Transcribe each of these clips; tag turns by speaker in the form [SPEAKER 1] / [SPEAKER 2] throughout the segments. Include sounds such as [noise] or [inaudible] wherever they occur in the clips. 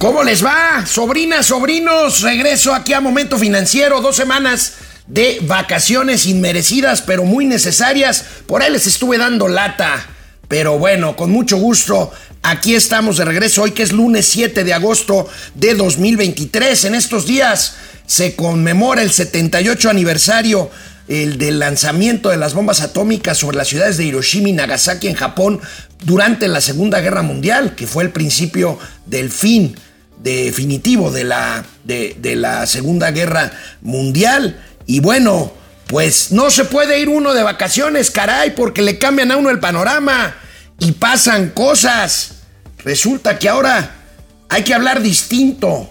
[SPEAKER 1] ¿Cómo les va? Sobrinas, sobrinos, regreso aquí a Momento Financiero, dos semanas de vacaciones inmerecidas, pero muy necesarias. Por ahí les estuve dando lata, pero bueno, con mucho gusto. Aquí estamos de regreso hoy que es lunes 7 de agosto de 2023. En estos días se conmemora el 78 aniversario el del lanzamiento de las bombas atómicas sobre las ciudades de Hiroshima y Nagasaki en Japón durante la Segunda Guerra Mundial, que fue el principio del fin definitivo de la, de, la Segunda Guerra Mundial. Y bueno, pues no se puede ir uno de vacaciones, caray, porque le cambian a uno el panorama y pasan cosas. Resulta que ahora hay que hablar distinto.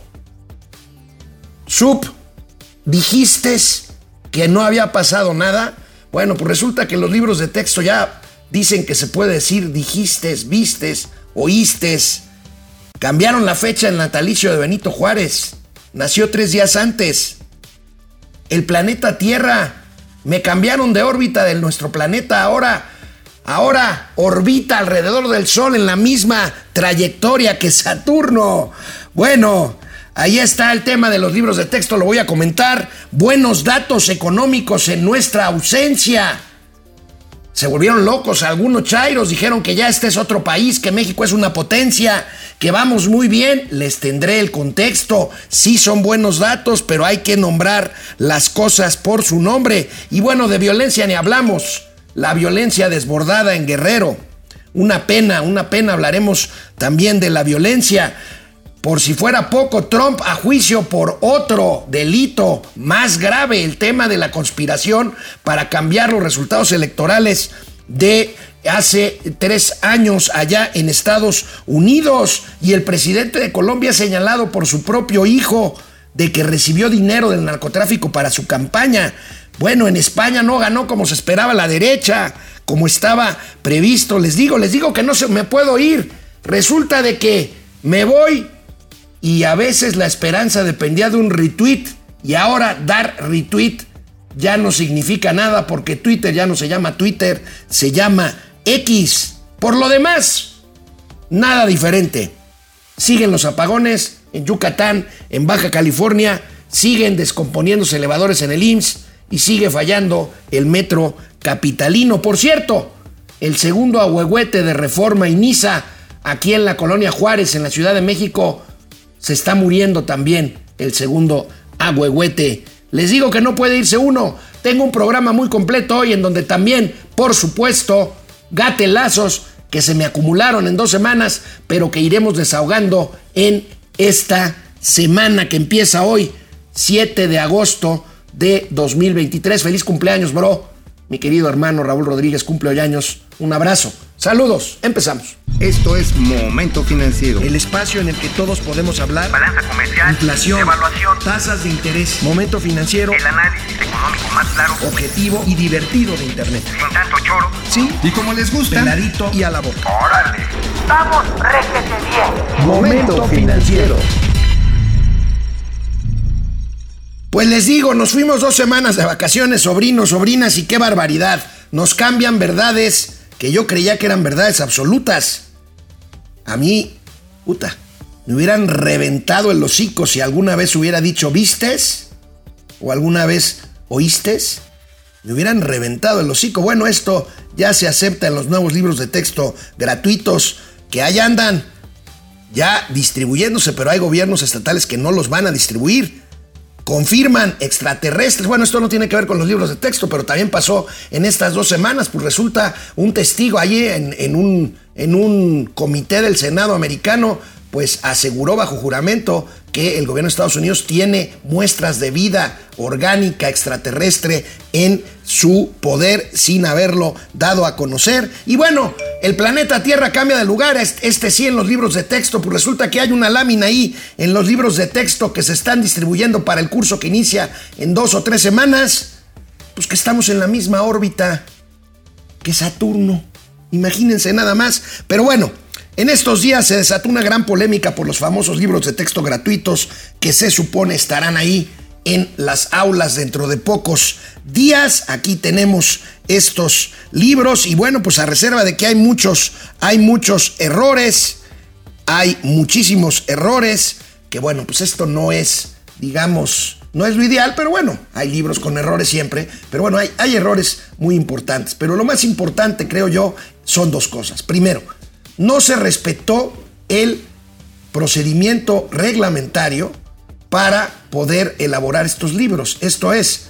[SPEAKER 1] Sub, dijiste que no había pasado nada. Bueno, pues resulta que los libros de texto ya dicen que se puede decir dijistes, vistes, oístes. Cambiaron la fecha del natalicio de Benito Juárez. Nació tres días antes. El planeta Tierra. Me cambiaron de órbita de nuestro planeta. Ahora, ahora orbita alrededor del Sol en la misma trayectoria que Saturno. Bueno, Ahí está el tema de los libros de texto, lo voy a comentar. Buenos datos económicos en nuestra ausencia. Se volvieron locos algunos chairos, dijeron que ya este es otro país, que México es una potencia, que vamos muy bien. Les tendré el contexto. Sí son buenos datos, pero hay que nombrar las cosas por su nombre. Y bueno, de violencia ni hablamos. La violencia desbordada en Guerrero. Una pena, una pena. Hablaremos también de la violencia. Por si fuera poco, Trump a juicio por otro delito más grave, el tema de la conspiración para cambiar los resultados electorales de hace tres años allá en Estados Unidos. Y el presidente de Colombia señalado por su propio hijo de que recibió dinero del narcotráfico para su campaña. Bueno, en España no ganó como se esperaba la derecha, como estaba previsto. Les digo, les digo que no se me puedo ir. Resulta de que me voy y a veces la esperanza dependía de un retweet y ahora dar retweet ya no significa nada porque Twitter ya no se llama Twitter, se llama X. Por lo demás, nada diferente. Siguen los apagones en Yucatán, en Baja California, siguen descomponiéndose elevadores en el IMSS y sigue fallando el metro capitalino. Por cierto, el segundo ahuehuete de reforma inicia aquí en la colonia Juárez, en la Ciudad de México, se está muriendo también el segundo agüehuete. Les digo que no puede irse uno. Tengo un programa muy completo hoy en donde también, por supuesto, gatelazos que se me acumularon en dos semanas, pero que iremos desahogando en esta semana que empieza hoy, 7 de agosto de 2023. Feliz cumpleaños, bro. Mi querido hermano Raúl Rodríguez cumple años. Un abrazo. Saludos, empezamos.
[SPEAKER 2] Esto es Momento Financiero.
[SPEAKER 1] El espacio en el que todos podemos hablar.
[SPEAKER 3] Balanza comercial.
[SPEAKER 1] Inflación.
[SPEAKER 3] Evaluación.
[SPEAKER 1] Tasas de interés. Momento Financiero.
[SPEAKER 3] El análisis económico más claro.
[SPEAKER 1] Objetivo y divertido de Internet.
[SPEAKER 3] Sin tanto choro.
[SPEAKER 1] Sí.
[SPEAKER 2] Y como les gusta.
[SPEAKER 1] Peladito y a la boca.
[SPEAKER 3] Órale.
[SPEAKER 4] Vamos, réjete bien.
[SPEAKER 2] Momento Financiero.
[SPEAKER 1] Pues les digo, nos fuimos dos semanas de vacaciones, sobrinos, sobrinas, y qué barbaridad. Nos cambian verdades que yo creía que eran verdades absolutas. A mí, puta, me hubieran reventado el hocico si alguna vez hubiera dicho vistes o alguna vez oístes. Me hubieran reventado el hocico. Bueno, esto ya se acepta en los nuevos libros de texto gratuitos que ahí andan ya distribuyéndose, pero hay gobiernos estatales que no los van a distribuir confirman extraterrestres. Bueno, esto no tiene que ver con los libros de texto, pero también pasó en estas dos semanas, pues resulta un testigo allí en, un, en un comité del Senado americano, pues aseguró bajo juramento que el gobierno de Estados Unidos tiene muestras de vida orgánica extraterrestre en su poder sin haberlo dado a conocer. Y bueno, el planeta Tierra cambia de lugar, este sí en los libros de texto, pues resulta que hay una lámina ahí en los libros de texto que se están distribuyendo para el curso que inicia en dos o tres semanas, pues que estamos en la misma órbita que Saturno. Imagínense nada más. Pero bueno, en estos días se desató una gran polémica por los famosos libros de texto gratuitos que se supone estarán ahí en las aulas dentro de pocos días. Aquí tenemos estos libros y bueno, pues a reserva de que hay muchos, hay muchos errores, hay muchísimos errores, que bueno, pues esto no es, digamos, no es lo ideal, pero bueno, hay libros con errores siempre, pero bueno, hay, hay errores muy importantes. Pero lo más importante, creo yo, son dos cosas. Primero, no se respetó el procedimiento reglamentario para poder elaborar estos libros. Esto es,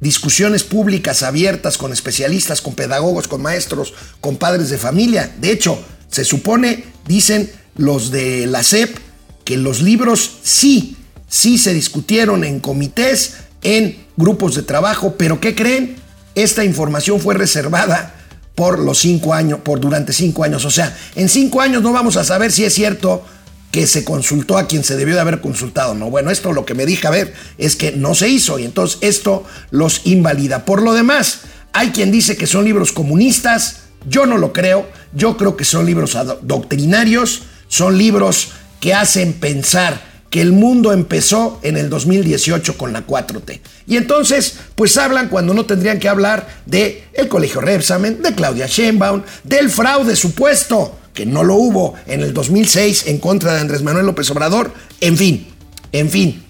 [SPEAKER 1] discusiones públicas abiertas con especialistas, con pedagogos, con maestros, con padres de familia. De hecho, se supone, dicen los de la SEP, que los libros sí, sí se discutieron en comités, en grupos de trabajo, pero ¿qué creen? Esta información fue reservada por los cinco años, por durante cinco años. O sea, en cinco años no vamos a saber si es cierto que se consultó a quien se debió de haber consultado. No, bueno, esto lo que me dije a ver es que no se hizo y entonces esto los invalida. Por lo demás, hay quien dice que son libros comunistas, yo no lo creo, yo creo que son libros doctrinarios, son libros que hacen pensar que el mundo empezó en el 2018 con la 4T. Y entonces, pues hablan cuando no tendrían que hablar de el Colegio Repsamen, de Claudia Sheinbaum, del fraude supuesto, que no lo hubo en el 2006 en contra de Andrés Manuel López Obrador. En fin, en fin,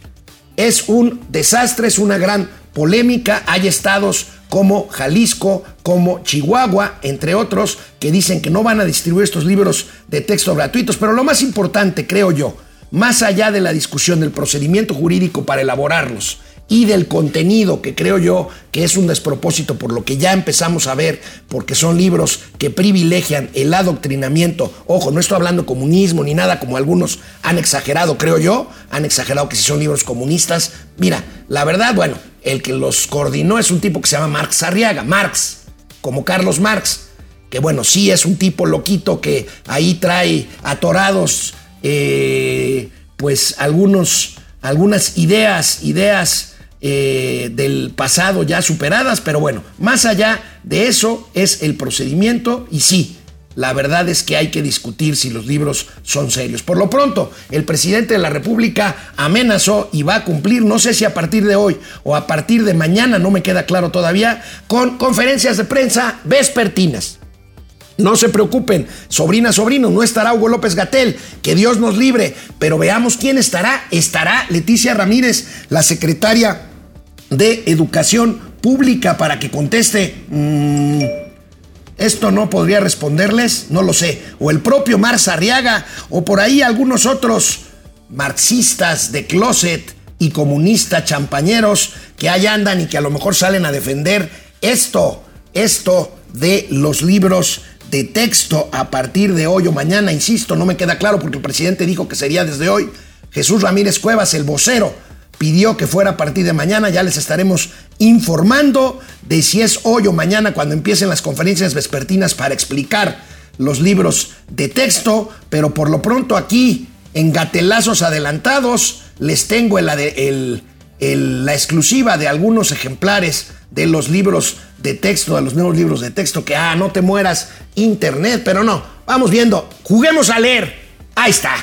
[SPEAKER 1] es un desastre, es una gran polémica. Hay estados como Jalisco, como Chihuahua, entre otros, que dicen que no van a distribuir estos libros de texto gratuitos. Pero lo más importante, creo yo, más allá de la discusión del procedimiento jurídico para elaborarlos y del contenido, que creo yo que es un despropósito por lo que ya empezamos a ver, porque son libros que privilegian el adoctrinamiento. Ojo, no estoy hablando comunismo ni nada como algunos han exagerado, creo yo, han exagerado que si son libros comunistas. Mira, la verdad, bueno, el que los coordinó es un tipo que se llama Marx Arriaga, Marx, como Carlos Marx, que bueno, sí es un tipo loquito que ahí trae atorados, eh, pues algunos, algunas ideas, ideas eh, del pasado ya superadas, pero bueno, más allá de eso es el procedimiento y sí, la verdad es que hay que discutir si los libros son serios. Por lo pronto, el presidente de la República amenazó y va a cumplir, no sé si a partir de hoy o a partir de mañana, no me queda claro todavía, con conferencias de prensa vespertinas. No se preocupen, sobrina, sobrino, no estará Hugo López Gatel, que Dios nos libre, pero veamos quién estará. Estará Leticia Ramírez, la secretaria de Educación Pública, para que conteste. Mm, esto no podría responderles, no lo sé. O el propio Marx Arriaga, o por ahí algunos otros marxistas de closet y comunistas champañeros que ahí andan y que a lo mejor salen a defender esto, esto de los libros de texto a partir de hoy o mañana, insisto, no me queda claro porque el presidente dijo que sería desde hoy. Jesús Ramírez Cuevas, el vocero, pidió que fuera a partir de mañana, ya les estaremos informando de si es hoy o mañana cuando empiecen las conferencias vespertinas para explicar los libros de texto, pero por lo pronto aquí en gatelazos adelantados les tengo la exclusiva de algunos ejemplares de los libros de texto, de los nuevos libros de texto, que, ah, no te mueras, internet, pero no, vamos viendo, juguemos a leer, ahí está,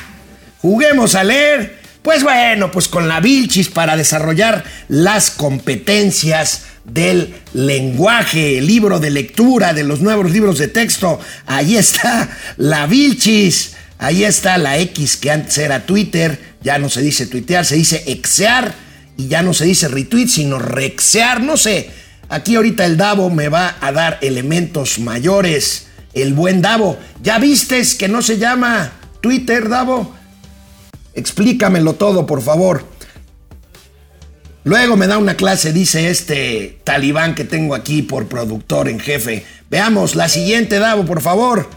[SPEAKER 1] juguemos a leer, pues bueno, pues con la Vilchis para desarrollar las competencias del lenguaje, el libro de lectura de los nuevos libros de texto, ahí está la Vilchis, ahí está la X que antes era Twitter, ya no se dice tuitear, se dice exear. Y ya no se dice retweet, sino rexear, no sé. Aquí ahorita el Davo me va a dar elementos mayores. El buen Davo. ¿Ya vistes que no se llama Twitter, Davo? Explícamelo todo, por favor. Luego me da una clase, dice este talibán que tengo aquí por productor en jefe. Veamos la siguiente, Davo, por favor.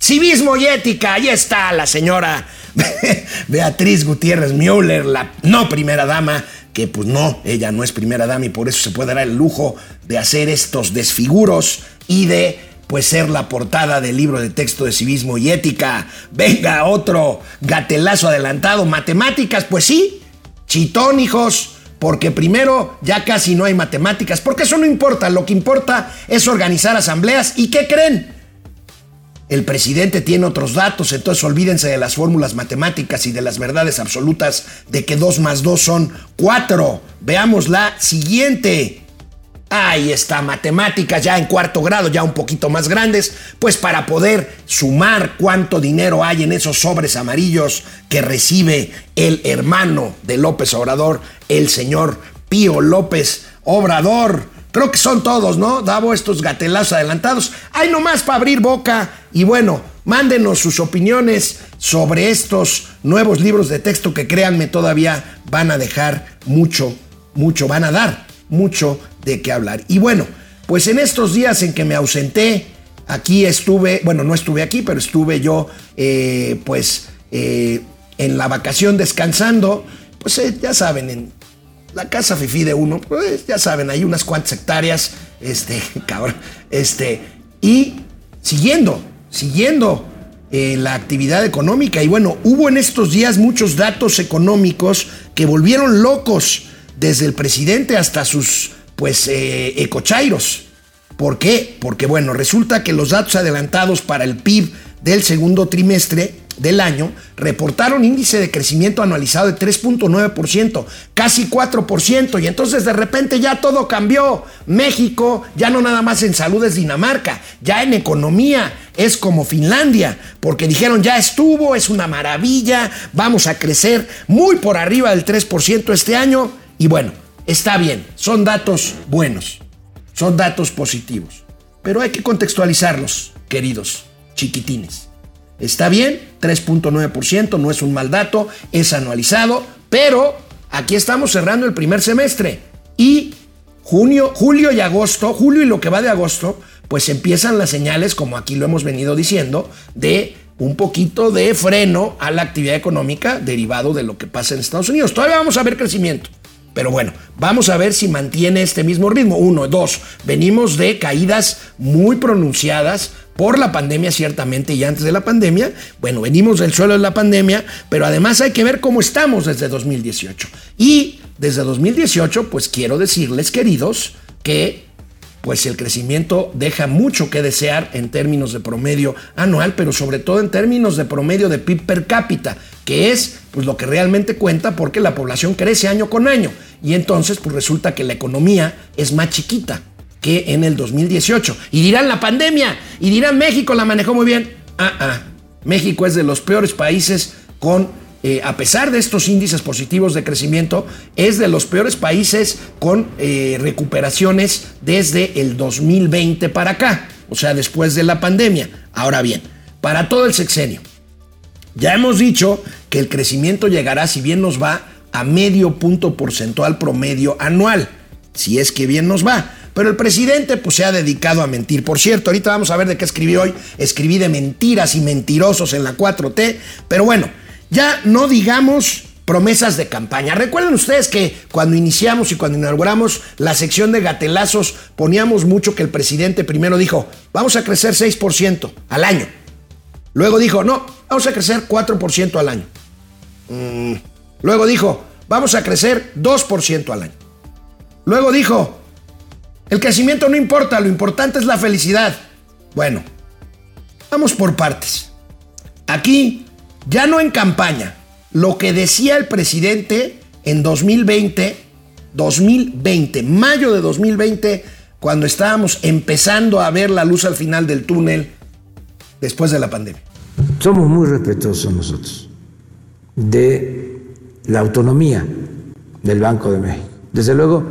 [SPEAKER 1] Civismo y ética, ahí está la señora [laughs] Beatriz Gutiérrez Müller, la no primera dama que pues no, ella no es primera dama y por eso se puede dar el lujo de hacer estos desfiguros y de pues ser la portada del libro de texto de civismo y ética. Venga, otro gatelazo adelantado. Matemáticas, pues sí, chitón, hijos. Porque primero ya casi no hay matemáticas, porque eso no importa, lo que importa es organizar asambleas. ¿Y qué creen? El presidente tiene otros datos, entonces olvídense de las fórmulas matemáticas y de las verdades absolutas de que 2 más 2 son 4. Veamos la siguiente. Ahí está, matemáticas ya en cuarto grado, ya un poquito más grandes, pues para poder sumar cuánto dinero hay en esos sobres amarillos que recibe el hermano de López Obrador, el señor Pío López Obrador. Creo que son todos, ¿no? Davo estos gatelazos adelantados. Hay nomás para abrir boca. Y bueno, mándenos sus opiniones sobre estos nuevos libros de texto que créanme todavía van a dejar mucho, mucho, van a dar mucho de qué hablar. Y bueno, pues en estos días en que me ausenté, aquí estuve, bueno, no estuve aquí, pero estuve yo, eh, pues, eh, en la vacación descansando, pues eh, ya saben, en la casa FIFI de uno, pues ya saben, hay unas cuantas hectáreas, este, [laughs] cabrón, este, y siguiendo, siguiendo la actividad económica. Y bueno, hubo en estos días muchos datos económicos que volvieron locos desde el presidente hasta sus pues eh, ecochairos. ¿Por qué? Porque bueno, resulta que los datos adelantados para el PIB del segundo trimestre del año reportaron índice de crecimiento anualizado de 3.9%, casi 4%, y entonces de repente ya todo cambió. México ya no nada más en salud es Dinamarca, ya en economía es como Finlandia, porque dijeron ya estuvo, es una maravilla, vamos a crecer muy por arriba del 3% este año, y bueno, Está bien, son datos buenos, son datos positivos, pero hay que contextualizarlos, queridos chiquitines. Está bien, 3.9% no es un mal dato, es anualizado, pero aquí estamos cerrando el primer semestre y junio, julio y agosto, julio y lo que va de agosto, pues empiezan las señales, como aquí lo hemos venido diciendo, de un poquito de freno a la actividad económica derivado de lo que pasa en Estados Unidos. Todavía vamos a ver crecimiento, pero bueno, vamos a ver si mantiene este mismo ritmo. Uno, dos, venimos de caídas muy pronunciadas por la pandemia, ciertamente, y antes de la pandemia. Bueno, venimos del suelo de la pandemia, pero además hay que ver cómo estamos desde 2018. Y desde 2018, pues quiero decirles, queridos, que pues el crecimiento deja mucho que desear en términos de promedio anual, pero sobre todo en términos de promedio de PIB per cápita, que es pues lo que realmente cuenta porque la población crece año con año y entonces pues resulta que la economía es más chiquita que en el 2018. Y dirán la pandemia, y dirán México la manejó muy bien. Ah, ah, México es de los peores países con eh, a pesar de estos índices positivos de crecimiento, es de los peores países con eh, recuperaciones desde el 2020 para acá, o sea, después de la pandemia. Ahora bien, para todo el sexenio, ya hemos dicho que el crecimiento llegará, si bien nos va, a medio punto porcentual promedio anual, si es que bien nos va. Pero el presidente pues se ha dedicado a mentir. Por cierto, ahorita vamos a ver de qué escribí hoy. Escribí de mentiras y mentirosos en la 4T. Pero bueno, ya no digamos promesas de campaña. Recuerden ustedes que cuando iniciamos y cuando inauguramos la sección de gatelazos poníamos mucho que el presidente primero dijo, vamos a crecer 6% al año. Luego dijo, no, vamos a crecer 4% al año. Mm. Luego dijo, vamos a crecer 2% al año. Luego dijo, el crecimiento no importa, lo importante es la felicidad. Bueno, vamos por partes. Aquí ya no en campaña, lo que decía el presidente en 2020, 2020, mayo de 2020, cuando estábamos empezando a ver la luz al final del túnel después de la pandemia.
[SPEAKER 5] Somos muy respetuosos nosotros de la autonomía del Banco de México. Desde luego,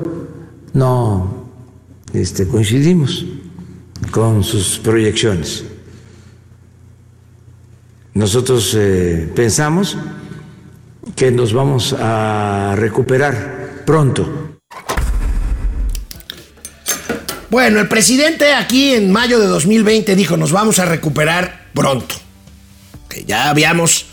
[SPEAKER 5] no este, coincidimos con sus proyecciones. Nosotros eh, pensamos que nos vamos a recuperar pronto.
[SPEAKER 1] Bueno, el presidente aquí en mayo de 2020 dijo, nos vamos a recuperar pronto. Que ya habíamos,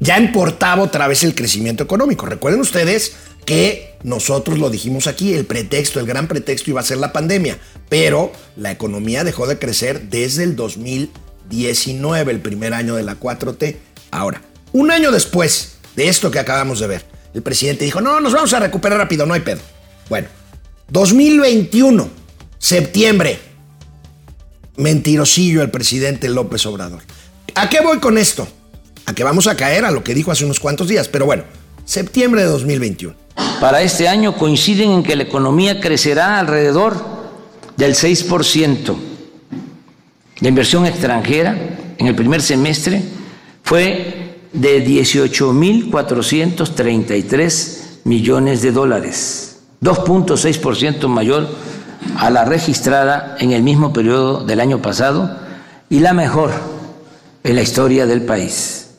[SPEAKER 1] ya importaba otra vez el crecimiento económico. Recuerden ustedes que nosotros lo dijimos aquí, el pretexto, el gran pretexto iba a ser la pandemia, pero la economía dejó de crecer desde el 2020 19, el primer año de la 4T. Ahora, un año después de esto que acabamos de ver, el presidente dijo, no, nos vamos a recuperar rápido, no hay pedo. Bueno, 2021, septiembre, mentirosillo el presidente López Obrador. ¿A qué voy con esto? A que vamos a caer a lo que dijo hace unos cuantos días, pero bueno, septiembre de 2021.
[SPEAKER 5] Para este año coinciden en que la economía crecerá alrededor del 6%. La inversión extranjera en el primer semestre fue de 18.433 millones de dólares, 2.6% mayor a la registrada en el mismo periodo del año pasado y la mejor en la historia del país.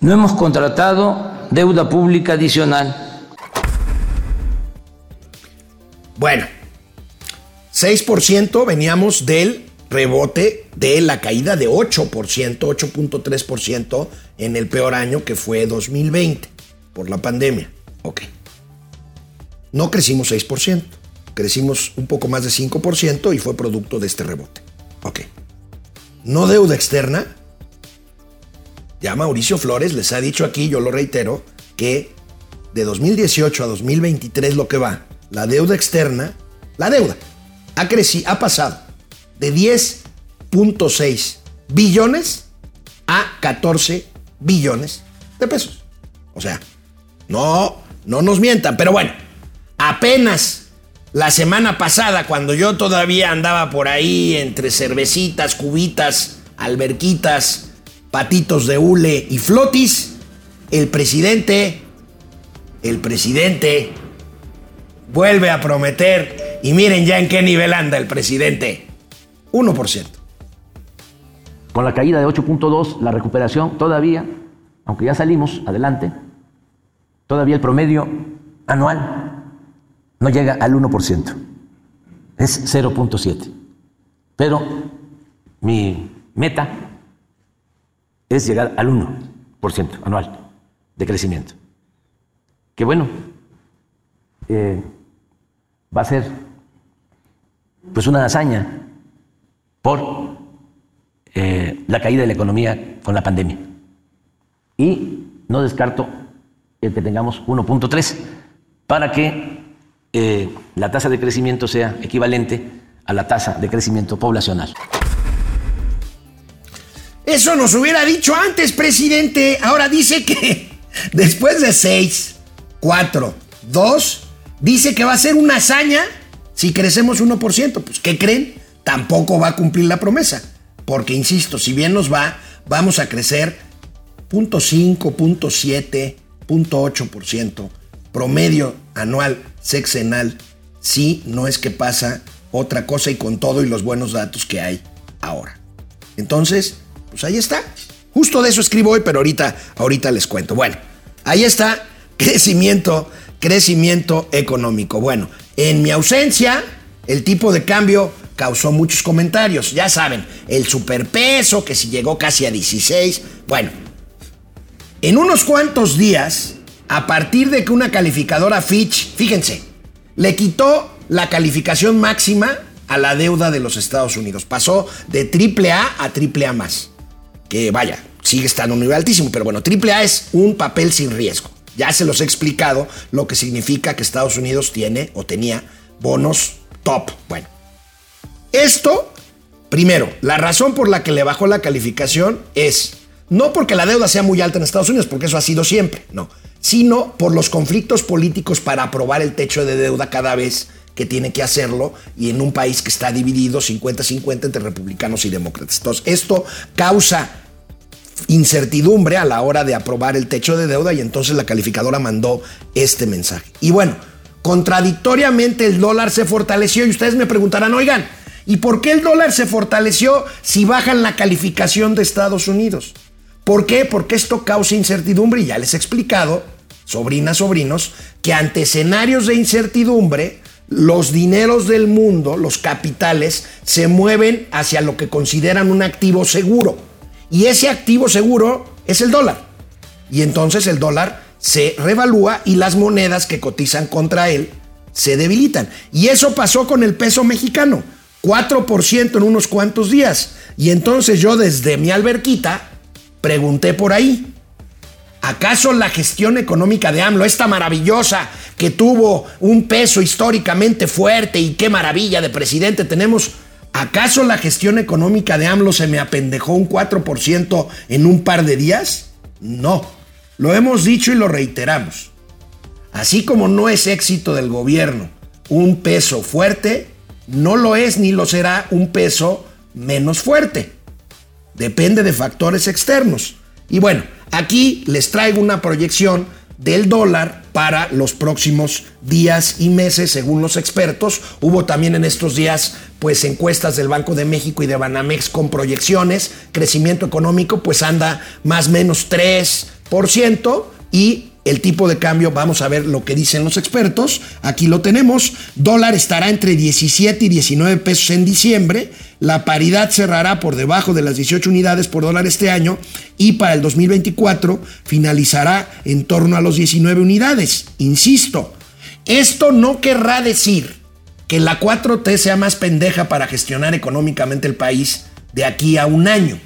[SPEAKER 5] No hemos contratado deuda pública adicional.
[SPEAKER 1] Bueno, 6% veníamos del rebote de la caída de 8%, 8.3% en el peor año que fue 2020 por la pandemia. Ok. No crecimos 6%, crecimos un poco más de 5% y fue producto de este rebote. Ok. No deuda externa. Ya Mauricio Flores les ha dicho aquí, yo lo reitero, que de 2018 a 2023 lo que va, la deuda externa, la deuda, ha crecido, ha pasado de 10.6 billones a 14 billones de pesos. O sea, no, no nos mientan, pero bueno, apenas la semana pasada, cuando yo todavía andaba por ahí entre cervecitas, cubitas, alberquitas, patitos de hule y flotis, el presidente, el presidente vuelve a prometer, y miren ya en qué nivel anda el presidente, 1%.
[SPEAKER 6] Con la caída de 8.2, la recuperación todavía, aunque ya salimos adelante, todavía el promedio anual no llega al 1%, es 0.7. Pero mi meta es llegar al 1% anual de crecimiento. Que bueno, eh, va a ser pues una hazaña por eh, la caída de la economía con la pandemia. Y no descarto el que tengamos 1.3 para que eh, la tasa de crecimiento sea equivalente a la tasa de crecimiento poblacional.
[SPEAKER 1] Eso nos hubiera dicho antes, presidente. Ahora dice que [laughs] después de 6, 4, 2, dice que va a ser una hazaña si crecemos 1%. Pues, ¿qué creen? Tampoco va a cumplir la promesa. Porque, insisto, si bien nos va, vamos a crecer 0.5, 0.7, 0.8% promedio anual sexenal si no es que pasa otra cosa y con todo y los buenos datos que hay ahora. Entonces, pues ahí está. Justo de eso escribo hoy, pero ahorita, ahorita les cuento. Bueno, ahí está [laughs] crecimiento, crecimiento económico. Bueno, en mi ausencia, el tipo de cambio causó muchos comentarios. Ya saben, el superpeso, que si llegó casi a 16. Bueno, en unos cuantos días, a partir de que una calificadora Fitch, fíjense, le quitó la calificación máxima a la deuda de los Estados Unidos. Pasó de AAA a AAA más. Que vaya, sigue estando a un nivel altísimo, pero bueno, AAA es un papel sin riesgo. Ya se los he explicado lo que significa que Estados Unidos tiene o tenía bonos top. Bueno, esto, primero, la razón por la que le bajó la calificación es no porque la deuda sea muy alta en Estados Unidos, porque eso ha sido siempre, no, sino por los conflictos políticos para aprobar el techo de deuda cada vez que tiene que hacerlo y en un país que está dividido 50-50 entre republicanos y demócratas. Entonces, esto causa incertidumbre a la hora de aprobar el techo de deuda y entonces la calificadora mandó este mensaje. Y bueno, contradictoriamente el dólar se fortaleció y ustedes me preguntarán, oigan, ¿y por qué el dólar se fortaleció si bajan la calificación de Estados Unidos? ¿Por qué? Porque esto causa incertidumbre y ya les he explicado, sobrinas, sobrinos, que ante escenarios de incertidumbre, los dineros del mundo, los capitales, se mueven hacia lo que consideran un activo seguro. Y ese activo seguro es el dólar. Y entonces el dólar se revalúa y las monedas que cotizan contra él se debilitan. Y eso pasó con el peso mexicano. 4% en unos cuantos días. Y entonces yo desde mi alberquita pregunté por ahí. ¿Acaso la gestión económica de AMLO, esta maravillosa que tuvo un peso históricamente fuerte y qué maravilla de presidente tenemos, ¿acaso la gestión económica de AMLO se me apendejó un 4% en un par de días? No, lo hemos dicho y lo reiteramos. así como no es éxito del gobierno un peso fuerte, no lo es ni lo será un peso menos fuerte. Depende de factores externos. Y bueno, aquí les traigo una proyección del dólar para los próximos días y meses, según los expertos. Hubo también en estos días pues encuestas del Banco de México y de Banamex con proyecciones. Crecimiento económico pues anda más o menos 3% y el tipo de cambio, vamos a ver lo que dicen los expertos. Aquí lo tenemos. Dólar estará entre 17 y 19 pesos en diciembre. La paridad cerrará por debajo de las 18 unidades por dólar este año y para el 2024 finalizará en torno a los 19 unidades. Insisto, esto no querrá decir que la 4T sea más pendeja para gestionar económicamente el país de aquí a un año.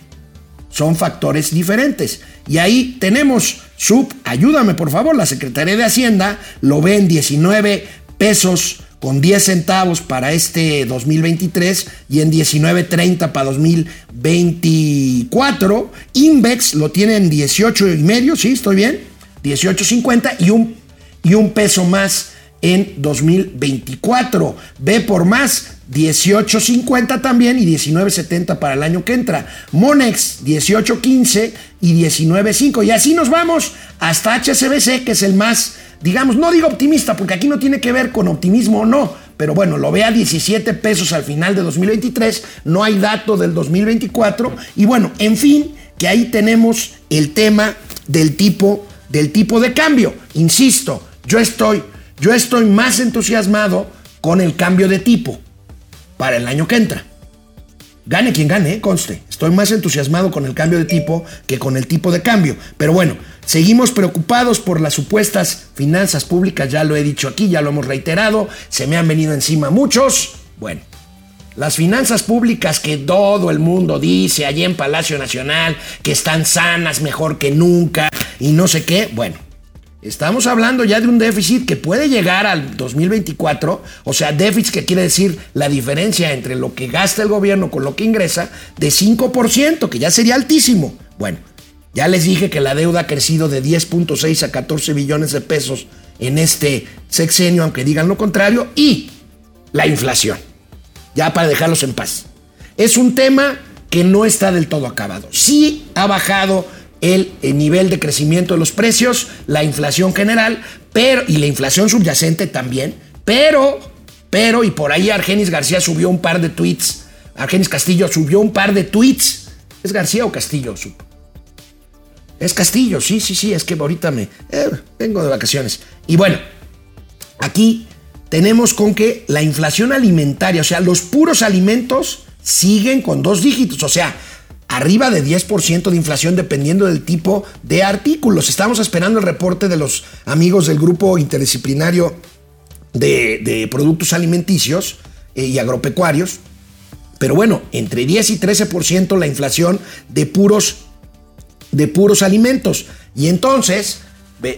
[SPEAKER 1] Son factores diferentes. Y ahí tenemos sub, ayúdame por favor, la Secretaría de Hacienda lo ve en 19 pesos con 10 centavos para este 2023 y en 19.30 para 2024. Invex lo tiene en 18 y medio, sí, estoy bien, 18.50 y un, y un peso más en 2024. Ve por más 18.50 también y 19.70 para el año que entra. Monex 18.15 y 19.5. Y así nos vamos hasta HSBC, que es el más, digamos, no digo optimista, porque aquí no tiene que ver con optimismo o no. Pero bueno, lo ve a 17 pesos al final de 2023. No hay dato del 2024. Y bueno, en fin, que ahí tenemos el tema del tipo, del tipo de cambio. Insisto, yo estoy yo estoy más entusiasmado con el cambio de tipo para el año que entra. Gane quien gane, conste. Estoy más entusiasmado con el cambio de tipo que con el tipo de cambio. Pero bueno, seguimos preocupados por las supuestas finanzas públicas, ya lo he dicho aquí, ya lo hemos reiterado, se me han venido encima muchos. Bueno, las finanzas públicas que todo el mundo dice allí en Palacio Nacional, que están sanas mejor que nunca y no sé qué, bueno, Estamos hablando ya de un déficit que puede llegar al 2024, o sea, déficit que quiere decir la diferencia entre lo que gasta el gobierno con lo que ingresa, de 5%, que ya sería altísimo. Bueno, ya les dije que la deuda ha crecido de 10.6 a 14 billones de pesos en este sexenio, aunque digan lo contrario, y la inflación, ya para dejarlos en paz. Es un tema que no está del todo acabado. Sí ha bajado el, nivel de crecimiento de los precios, la inflación general, pero, y la inflación subyacente también, pero, pero, y por ahí Argenis García subió un par de tweets, Argenis Castillo subió un par de tweets, ¿es García o Castillo? Es Castillo, sí, sí, sí, es que ahorita me, eh, vengo de vacaciones. Y bueno, aquí tenemos con que la inflación alimentaria, o sea, los puros alimentos siguen con dos dígitos, o sea, arriba de 10% de inflación dependiendo del tipo de artículos. Estamos esperando el reporte de los amigos del grupo interdisciplinario de, productos alimenticios eh, y agropecuarios. Pero bueno, entre 10 y 13% la inflación de puros, de puros alimentos. Y entonces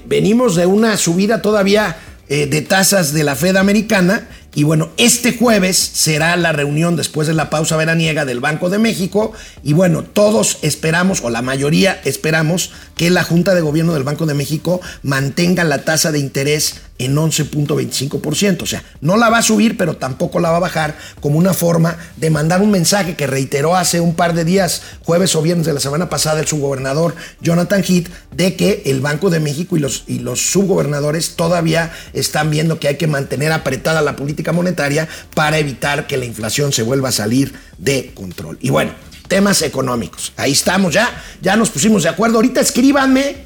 [SPEAKER 1] venimos de una subida todavía eh, de tasas de la Fed americana y bueno, este jueves será la reunión después de la pausa veraniega del Banco de México. Y bueno, todos esperamos, o la mayoría esperamos, que la Junta de Gobierno del Banco de México mantenga la tasa de interés en 11.25%. O sea, no la va a subir, pero tampoco la va a bajar como una forma de mandar un mensaje que reiteró hace un par de días, jueves o viernes de la semana pasada, el subgobernador Jonathan Heath, de que el Banco de México y los, y los subgobernadores todavía están viendo que hay que mantener apretada la política monetaria para evitar que la inflación se vuelva a salir de control. Y bueno, temas económicos. Ahí estamos ya, ya nos pusimos de acuerdo. Ahorita escríbanme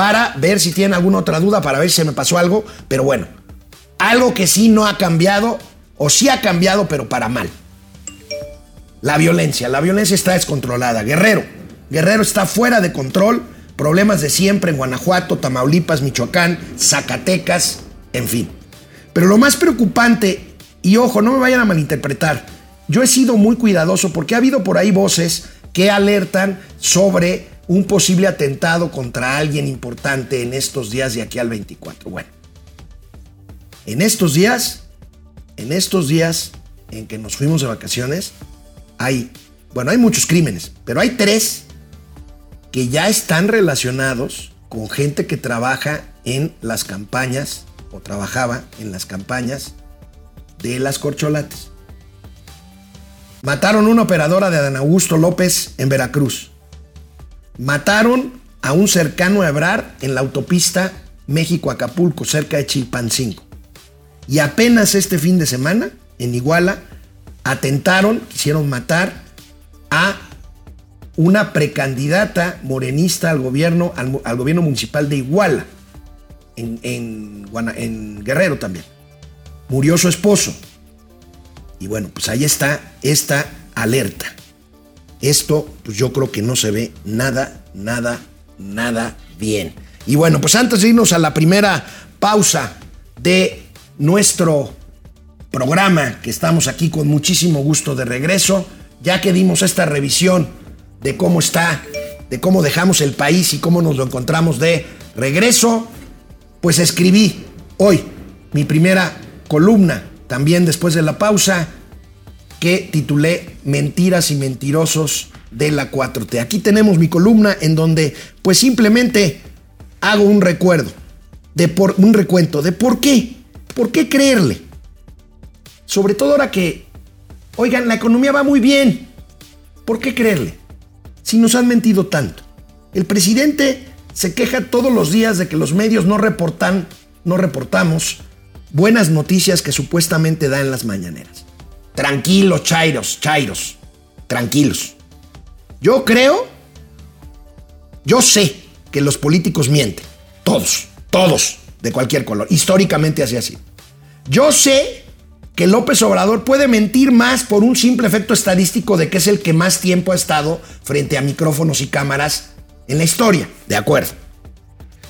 [SPEAKER 1] para ver si tienen alguna otra duda, para ver si se me pasó algo. Pero bueno, algo que sí no ha cambiado, o sí ha cambiado, pero para mal. La violencia. La violencia está descontrolada. Guerrero. Guerrero está fuera de control. Problemas de siempre en Guanajuato, Tamaulipas, Michoacán, Zacatecas, en fin. Pero lo más preocupante, y ojo, no me vayan a malinterpretar, yo he sido muy cuidadoso porque ha habido por ahí voces que alertan sobre un posible atentado contra alguien importante en estos días de aquí al 24. Bueno, en estos días, en estos días en que nos fuimos de vacaciones, hay, bueno, hay muchos crímenes, pero hay tres que ya están relacionados con gente que trabaja en las campañas o trabajaba en las campañas de las corcholates. Mataron una operadora de Adán Augusto López en Veracruz. Mataron a un cercano a Ebrar en la autopista México-Acapulco, cerca de Chilpancingo. Y apenas este fin de semana, en Iguala, atentaron, quisieron matar a una precandidata morenista al gobierno, al, gobierno municipal de Iguala, en Guerrero también. Murió su esposo. Y bueno, pues ahí está esta alerta. Esto, pues yo creo que no se ve nada, nada, nada bien. Y bueno, pues antes de irnos a la primera pausa de nuestro programa, que estamos aquí con muchísimo gusto de regreso, ya que dimos esta revisión de cómo está, de cómo dejamos el país y cómo nos lo encontramos de regreso, pues escribí hoy mi primera columna, también después de la pausa, que titulé Mentiras y mentirosos de la 4T. Aquí tenemos mi columna en donde pues simplemente hago un recuerdo, de por, un recuento de por qué, por qué creerle. Sobre todo ahora que, oigan, la economía va muy bien, ¿por qué creerle? Si nos han mentido tanto. El presidente se queja todos los días de que los medios no reportan, no reportamos buenas noticias que supuestamente da en las mañaneras. Tranquilos, Chairos, Chairos, tranquilos. Yo creo, yo sé que los políticos mienten. Todos, todos, de cualquier color. Históricamente así así. Yo sé que López Obrador puede mentir más por un simple efecto estadístico de que es el que más tiempo ha estado frente a micrófonos y cámaras en la historia. De acuerdo.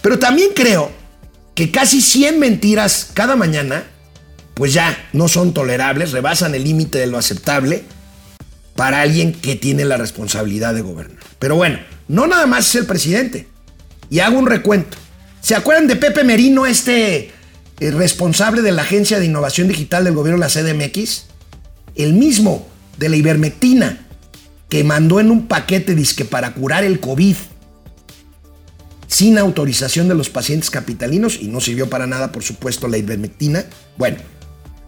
[SPEAKER 1] Pero también creo que casi 100 mentiras cada mañana, pues ya no son tolerables, rebasan el límite de lo aceptable para alguien que tiene la responsabilidad de gobernar. Pero bueno, no nada más es el presidente. Y hago un recuento. ¿Se acuerdan de Pepe Merino, este eh, responsable de la Agencia de Innovación Digital del gobierno la CDMX? El mismo de la ivermectina que mandó en un paquete disque para curar el COVID sin autorización de los pacientes capitalinos y no sirvió para nada, por supuesto, la ivermectina. Bueno,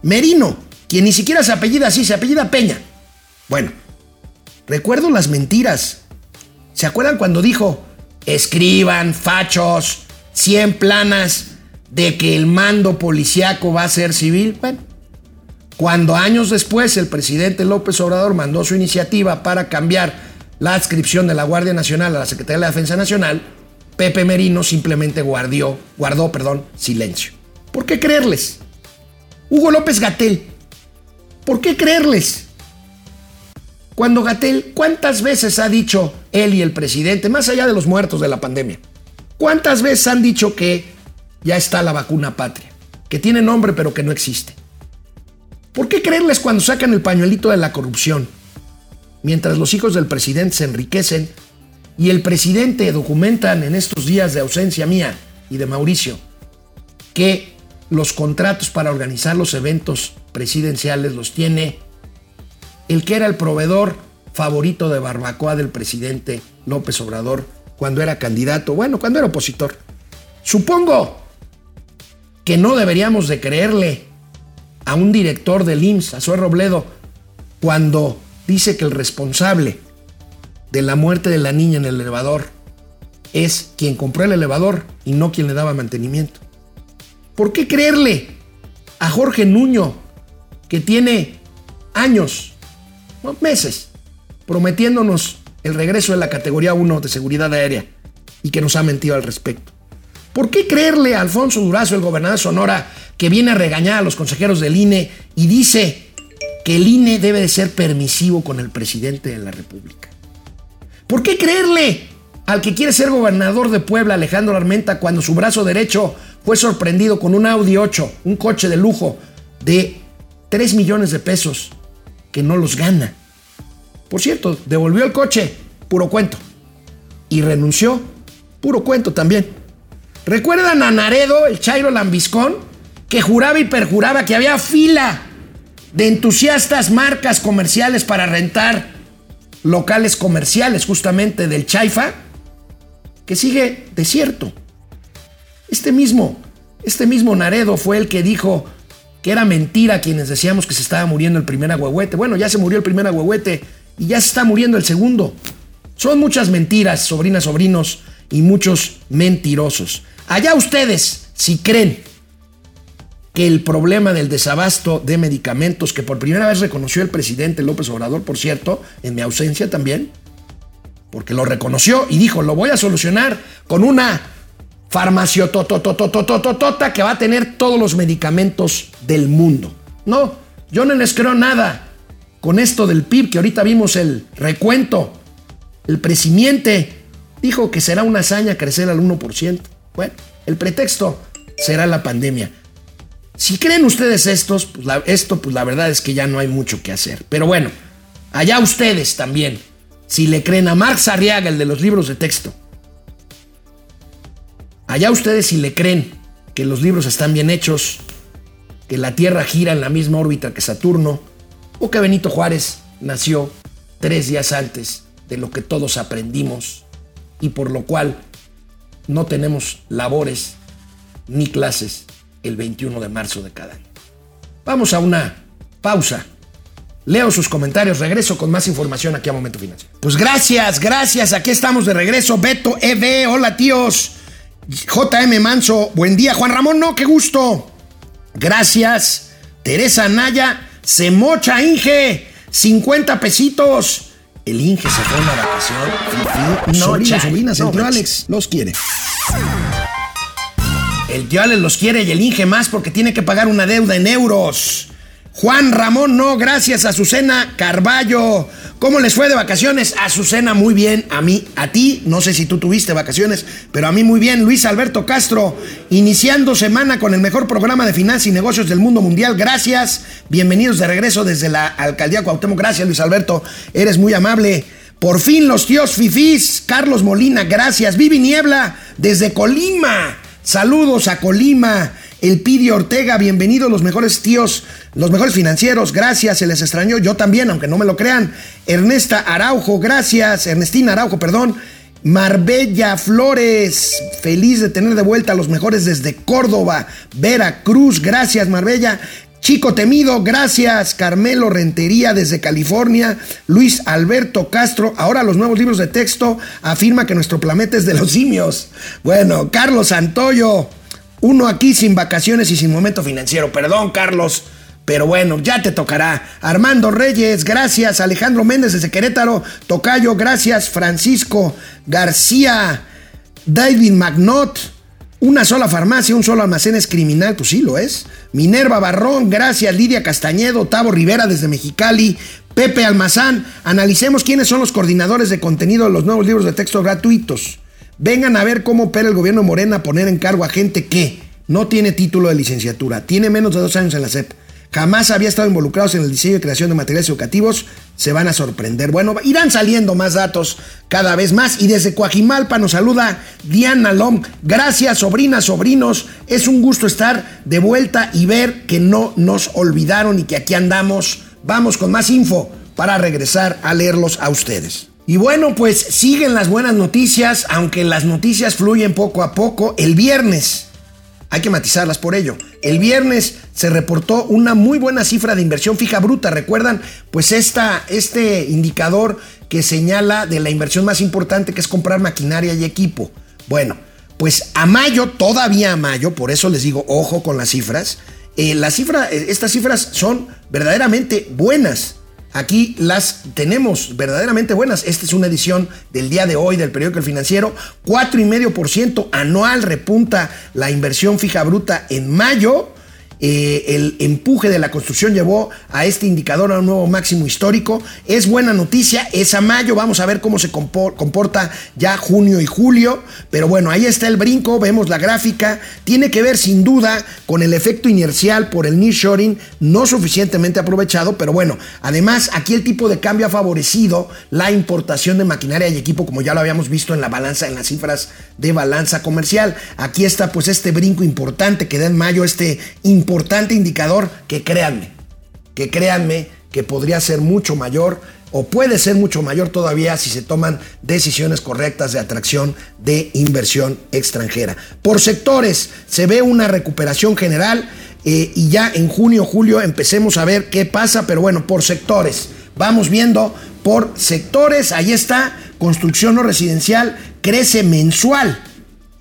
[SPEAKER 1] Merino, quien ni siquiera se apellida así, se apellida Peña. Bueno, recuerdo las mentiras. ¿Se acuerdan cuando dijo, escriban, fachos, 100 planas de que el mando policiaco va a ser civil? Bueno, cuando años después el presidente López Obrador mandó su iniciativa para cambiar la adscripción de la Guardia Nacional a la Secretaría de la Defensa Nacional, Pepe Merino simplemente guardió, guardó perdón, silencio. ¿Por qué creerles? Hugo López Gatel, ¿por qué creerles? Cuando Gatel, ¿cuántas veces ha dicho él y el presidente, más allá de los muertos de la pandemia, cuántas veces han dicho que ya está la vacuna patria, que tiene nombre pero que no existe? ¿Por qué creerles cuando sacan el pañuelito de la corrupción? Mientras los hijos del presidente se enriquecen y el presidente documentan en estos días de ausencia mía y de Mauricio que los contratos para organizar los eventos presidenciales los tiene el que era el proveedor favorito de barbacoa del presidente López Obrador cuando era candidato, bueno, cuando era opositor. Supongo que no deberíamos de creerle a un director del IMSS, a Zoe Robledo, cuando dice que el responsable de la muerte de la niña en el elevador es quien compró el elevador y no quien le daba mantenimiento. ¿Por qué creerle a Jorge Nuño, que tiene años, meses, prometiéndonos el regreso de la categoría 1 de seguridad aérea y que nos ha mentido al respecto? ¿Por qué creerle a Alfonso Durazo, el gobernador de Sonora, que viene a regañar a los consejeros del INE y dice que el INE debe de ser permisivo con el presidente de la República? ¿Por qué creerle al que quiere ser gobernador de Puebla, Alejandro Armenta, cuando su brazo derecho fue sorprendido con un Audi 8, un coche de lujo de 3 millones de pesos, que no los gana? Por cierto, devolvió el coche, puro cuento. Y renunció, puro cuento también. ¿Recuerdan a Naredo, el Chairo Lambiscón, que juraba y perjuraba que había fila de entusiastas marcas comerciales para rentar locales comerciales justamente del Chaifa, que sigue desierto. Este mismo Este mismo Naredo fue el que dijo que era mentira quienes decíamos que se estaba muriendo el primer agüehuete. Bueno, ya se murió el primer agüehuete y ya se está muriendo el segundo. Son muchas mentiras, sobrinas, sobrinos, y muchos mentirosos. Allá ustedes, si creen que el problema del desabasto de medicamentos, que por primera vez reconoció el presidente López Obrador, por cierto, en mi ausencia también, porque lo reconoció y dijo, lo voy a solucionar con una farmacia que va a tener todos los medicamentos del mundo. No, yo no les creo nada con esto del PIB, que ahorita vimos el recuento, el presidente dijo que será una hazaña crecer al 1%. Bueno, el pretexto será la pandemia. Si creen ustedes estos, pues esto, pues la verdad es que ya no hay mucho que hacer. Pero bueno, allá ustedes también. Si le creen a Marx Arriaga, el de los libros de texto. Allá ustedes si le creen que los libros están bien hechos, que la Tierra gira en la misma órbita que Saturno, o que Benito Juárez nació tres días antes de lo que todos aprendimos y por lo cual no tenemos labores ni clases el 21 de marzo de cada año. Vamos a una pausa. Leo sus comentarios, regreso con más información aquí a Momento Financiero. Pues gracias, gracias, aquí estamos de regreso. Beto EB, hola tíos. JM Manso, buen día. Juan Ramón, no, qué gusto. Gracias. Teresa Naya, se mocha Inge, 50 pesitos. El Inge se fue a una vacación. No, sobrinos, sobrinas, tío Alex los quiere. El tío Alex los quiere y el Inge más porque tiene que pagar una deuda en euros. Juan Ramón, no, gracias. Azucena Carballo. ¿Cómo les fue de vacaciones? Azucena, muy bien. A mí, a ti, no sé si tú tuviste vacaciones, pero a mí muy bien. Luis Alberto Castro, iniciando semana con el mejor programa de finanzas y negocios del mundo mundial. Gracias. Bienvenidos de regreso desde la alcaldía Cuauhtémoc. Gracias, Luis Alberto. Eres muy amable. Por fin los tíos Fifís. Carlos Molina, gracias. Vivi Niebla, desde Colima. Saludos a Colima. El Pidio Ortega, bienvenidos los mejores tíos, los mejores financieros, gracias, se les extrañó, yo también, aunque no me lo crean. Ernesta Araujo, gracias, Ernestina Araujo, perdón. Marbella Flores, feliz de tener de vuelta a los mejores desde Córdoba, Veracruz, gracias Marbella. Chico Temido, gracias. Carmelo Rentería desde California. Luis Alberto Castro. Ahora los nuevos libros de texto afirma que nuestro planeta es de los simios. Bueno, Carlos Santoyo. Uno aquí sin vacaciones y sin momento financiero. Perdón, Carlos. Pero bueno, ya te tocará. Armando Reyes, gracias. Alejandro Méndez desde Querétaro. Tocayo, gracias. Francisco García. David Magnot. Una sola farmacia, un solo almacén es criminal, pues sí lo es. Minerva Barrón, gracias. Lidia Castañedo, Tavo Rivera desde Mexicali, Pepe Almazán. Analicemos quiénes son los coordinadores de contenido de los nuevos libros de texto gratuitos. Vengan a ver cómo opera el gobierno Morena a poner en cargo a gente que no tiene título de licenciatura, tiene menos de dos años en la SEP, jamás había estado involucrados en el diseño y creación de materiales educativos, se van a sorprender. Bueno, irán saliendo más datos cada vez más. Y desde Coajimalpa nos saluda Diana Lom. Gracias, sobrinas, sobrinos. Es un gusto estar de vuelta y ver que no nos olvidaron y que aquí andamos. Vamos con más info para regresar a leerlos a ustedes. Y bueno, pues siguen las buenas noticias, aunque las noticias fluyen poco a poco. El viernes hay que matizarlas por ello. El viernes se reportó una muy buena cifra de inversión fija bruta. ¿Recuerdan? Pues esta, este indicador que señala de la inversión más importante que es comprar maquinaria y equipo. Bueno, pues a mayo, todavía a mayo, por eso les digo, ojo con las cifras. Eh, la eh, estas cifras son verdaderamente buenas. Aquí las tenemos verdaderamente buenas. Esta es una edición del día de hoy del periódico El Financiero. 4,5% anual repunta la inversión fija bruta en mayo. Eh, el empuje de la construcción llevó a este indicador a un nuevo máximo histórico. Es buena noticia, es a mayo, vamos a ver cómo se comporta ya junio y julio. Pero bueno, ahí está el brinco, vemos la gráfica. Tiene que ver sin duda con el efecto inercial por el nearshoring, no suficientemente aprovechado, pero bueno, además aquí el tipo de cambio ha favorecido la importación de maquinaria y equipo, como ya lo habíamos visto en la balanza, en las cifras de balanza comercial. Aquí está pues este brinco importante que da en mayo, este importante indicador que créanme, que créanme que podría ser mucho mayor o puede ser mucho mayor todavía si se toman decisiones correctas de atracción de inversión extranjera. Por sectores, se ve una recuperación general eh, y ya en junio, julio empecemos a ver qué pasa, pero bueno, por sectores. Vamos viendo por sectores, ahí está, construcción no residencial crece mensual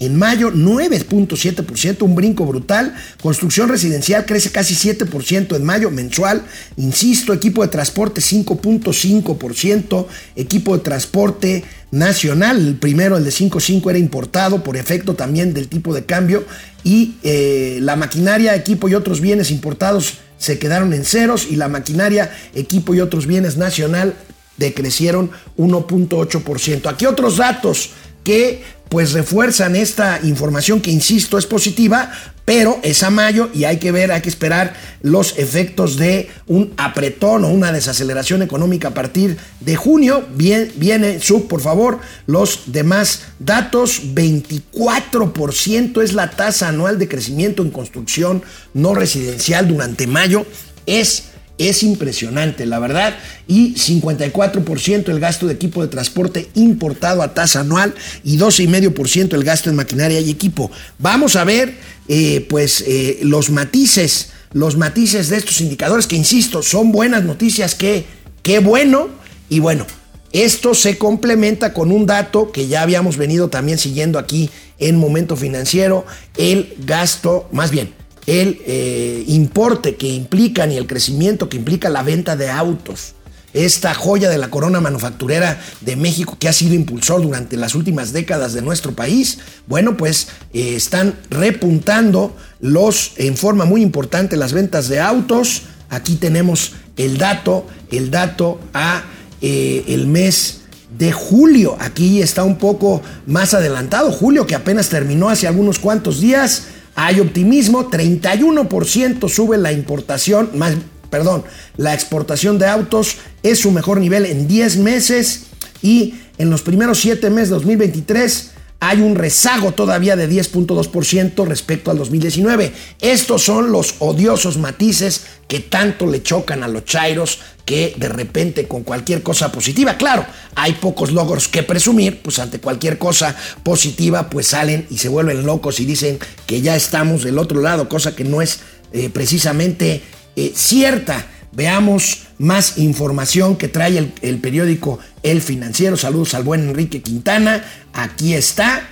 [SPEAKER 1] en mayo 9.7%, un brinco brutal. Construcción residencial crece casi 7% en mayo mensual. Insisto, equipo de transporte 5.5%, equipo de transporte nacional, el primero, el de 5.5 era importado por efecto también del tipo de cambio y eh, la maquinaria, equipo y otros bienes importados se quedaron en ceros y la maquinaria, equipo y otros bienes nacional decrecieron 1.8%. Aquí otros datos que pues refuerzan esta información que, insisto, es positiva, pero es a mayo y hay que ver, hay que esperar los efectos de un apretón o una desaceleración económica a partir de junio. Bien, viene, sub, por favor, los demás datos. 24% es la tasa anual de crecimiento en construcción no residencial durante mayo. Es es impresionante, la verdad. Y 54% el gasto de equipo de transporte importado a tasa anual y 12,5% el gasto en maquinaria y equipo. Vamos a ver, eh, pues, eh, los matices, los matices de estos indicadores que, insisto, son buenas noticias, que, qué bueno. Y bueno, esto se complementa con un dato que ya habíamos venido también siguiendo aquí en Momento Financiero, el gasto, más bien, el eh, importe que implica ni el crecimiento que implica la venta de autos. Esta joya de la corona manufacturera de México que ha sido impulsor durante las últimas décadas de nuestro país, bueno, pues eh, están repuntando los en forma muy importante las ventas de autos. Aquí tenemos el dato, el dato a eh, el mes de julio. Aquí está un poco más adelantado, julio que apenas terminó hace algunos cuantos días. Hay optimismo, 31% sube la importación, más, perdón, la exportación de autos es su mejor nivel en 10 meses y en los primeros 7 meses de 2023 hay un rezago todavía de 10.2% respecto al 2019. Estos son los odiosos matices que tanto le chocan a los chairos que de repente con cualquier cosa positiva, claro, hay pocos logros que presumir, pues ante cualquier cosa positiva pues salen y se vuelven locos y dicen que ya estamos del otro lado, cosa que no es eh, precisamente eh, cierta. Veamos más información que trae el, periódico El Financiero. Saludos al buen Enrique Quintana. Aquí está.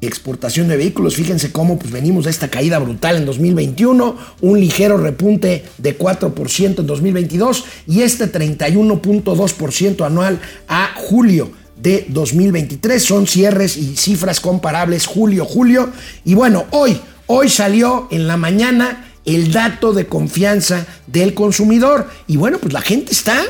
[SPEAKER 1] Exportación de vehículos. Fíjense cómo pues, venimos de esta caída brutal en 2021. Un ligero repunte de 4% en 2022. Y este 31.2% anual a julio de 2023. Son cierres y cifras comparables julio-julio. Y bueno, hoy, hoy salió en la mañana el dato de confianza del consumidor. Y bueno, pues la gente está,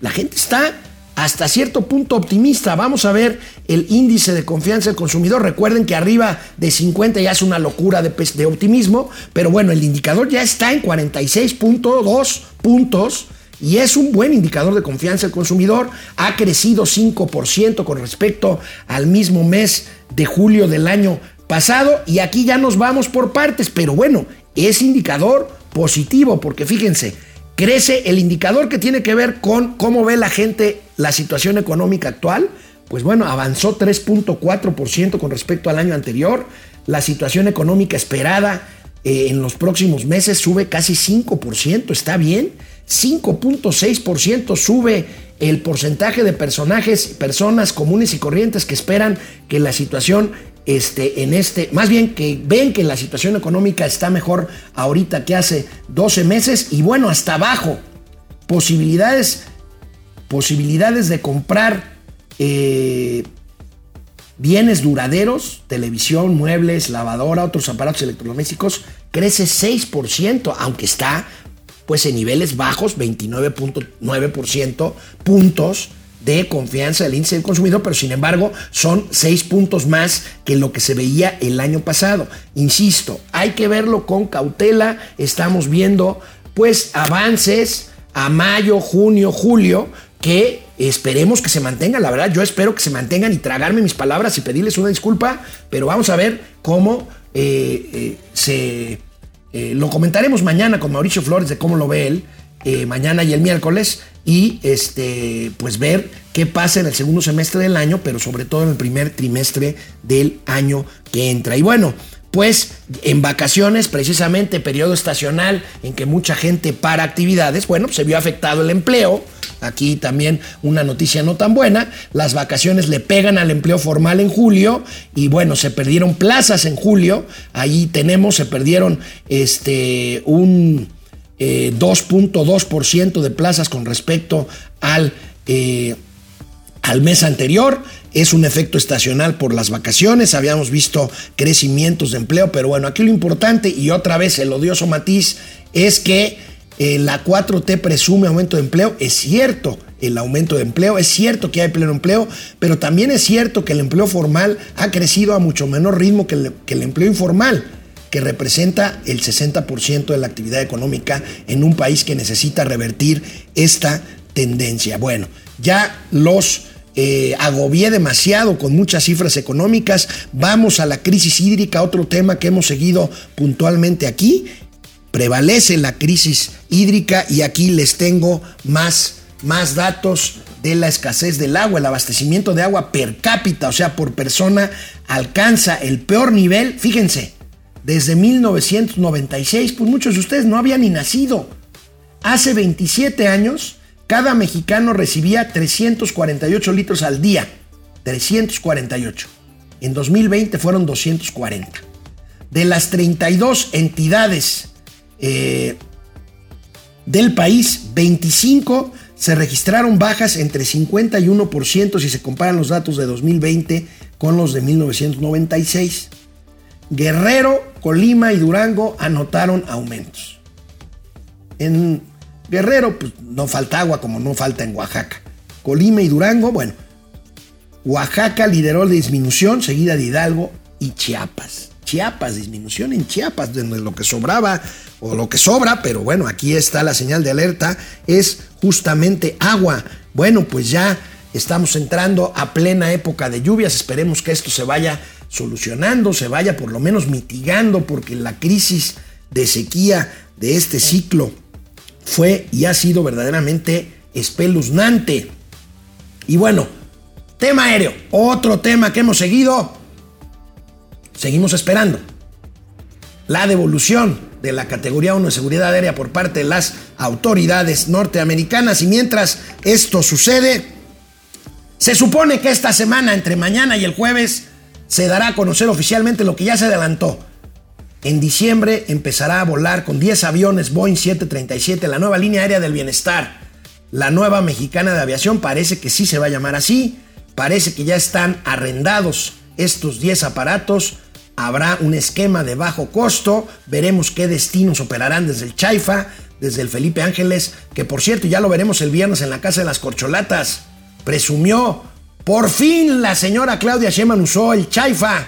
[SPEAKER 1] la gente está hasta cierto punto optimista. Vamos a ver el índice de confianza del consumidor. Recuerden que arriba de 50 ya es una locura de, optimismo, pero bueno, el indicador ya está en 46.2 puntos. Y es un buen indicador de confianza del consumidor. Ha crecido 5% con respecto al mismo mes de julio del año pasado. Y aquí ya nos vamos por partes. Pero bueno, es indicador positivo, porque fíjense, crece el indicador que tiene que ver con cómo ve la gente la situación económica actual. Pues bueno, avanzó 3.4% con respecto al año anterior. La situación económica esperada eh, en los próximos meses sube casi 5%, está bien. 5.6% sube el porcentaje de personajes, personas comunes y corrientes que esperan que la situación este, en este, más bien que ven que la situación económica está mejor ahorita que hace 12 meses y bueno, hasta abajo, posibilidades, posibilidades de comprar eh, bienes duraderos, televisión, muebles, lavadora, otros aparatos electrodomésticos, crece 6%, aunque está pues en niveles bajos, 29.9% puntos de confianza del índice del consumidor, pero sin embargo son seis puntos más que lo que se veía el año pasado. Insisto, hay que verlo con cautela, estamos viendo pues avances a mayo, junio, julio, que esperemos que se mantengan, la verdad yo espero que se mantengan y tragarme mis palabras y pedirles una disculpa, pero vamos a ver cómo eh, eh, se... Eh, lo comentaremos mañana con Mauricio Flores de cómo lo ve él, eh, mañana y el miércoles y este, pues ver qué pasa en el segundo semestre del año, pero sobre todo en el primer trimestre del año que entra. Y bueno, pues en vacaciones, precisamente periodo estacional en que mucha gente para actividades, bueno, se vio afectado el empleo. Aquí también una noticia no tan buena. Las vacaciones le pegan al empleo formal en julio y bueno, se perdieron plazas en julio. Ahí tenemos, se perdieron este, un 2.2% eh, de plazas con respecto al, eh, al mes anterior. Es un efecto estacional por las vacaciones. Habíamos visto crecimientos de empleo, pero bueno, aquí lo importante y otra vez el odioso matiz es que eh, la 4T presume aumento de empleo. Es cierto el aumento de empleo, es cierto que hay pleno empleo, pero también es cierto que el empleo formal ha crecido a mucho menor ritmo que que el empleo informal que representa el 60% de la actividad económica en un país que necesita revertir esta tendencia. Bueno, ya los eh, agobié demasiado con muchas cifras económicas. Vamos a la crisis hídrica, otro tema que hemos seguido puntualmente aquí. Prevalece la crisis hídrica y aquí les tengo más, más datos de la escasez del agua. El abastecimiento de agua per cápita, o sea, por persona, alcanza el peor nivel. Fíjense, desde 1996, pues muchos de ustedes no habían ni nacido. Hace 27 años, cada mexicano recibía 348 litros al día. 348. En 2020 fueron 240. De las 32 entidades eh, del país, 25 se registraron bajas entre 51% si se comparan los datos de 2020 con los de 1996. Guerrero, Colima y Durango anotaron aumentos. En Guerrero, pues no falta agua como no falta en Oaxaca. Colima y Durango, bueno. Oaxaca lideró la disminución, seguida de Hidalgo y Chiapas. Chiapas, disminución en Chiapas, donde lo que sobraba o lo que sobra, pero bueno, aquí está la señal de alerta, es justamente agua. Bueno, pues ya estamos entrando a plena época de lluvias, esperemos que esto se vaya solucionando, se vaya por lo menos mitigando, porque la crisis de sequía de este ciclo fue y ha sido verdaderamente espeluznante. Y bueno, tema aéreo, otro tema que hemos seguido, seguimos esperando. La devolución de la categoría 1 de seguridad aérea por parte de las autoridades norteamericanas y mientras esto sucede, se supone que esta semana, entre mañana y el jueves, se dará a conocer oficialmente lo que ya se adelantó. En diciembre empezará a volar con 10 aviones Boeing 737 la nueva línea aérea del bienestar. La nueva mexicana de aviación parece que sí se va a llamar así. Parece que ya están arrendados estos 10 aparatos. Habrá un esquema de bajo costo. Veremos qué destinos operarán desde el Chaifa, desde el Felipe Ángeles, que por cierto ya lo veremos el viernes en la Casa de las Corcholatas. Presumió por fin la señora Claudia Sheinbaum usó el chaifa.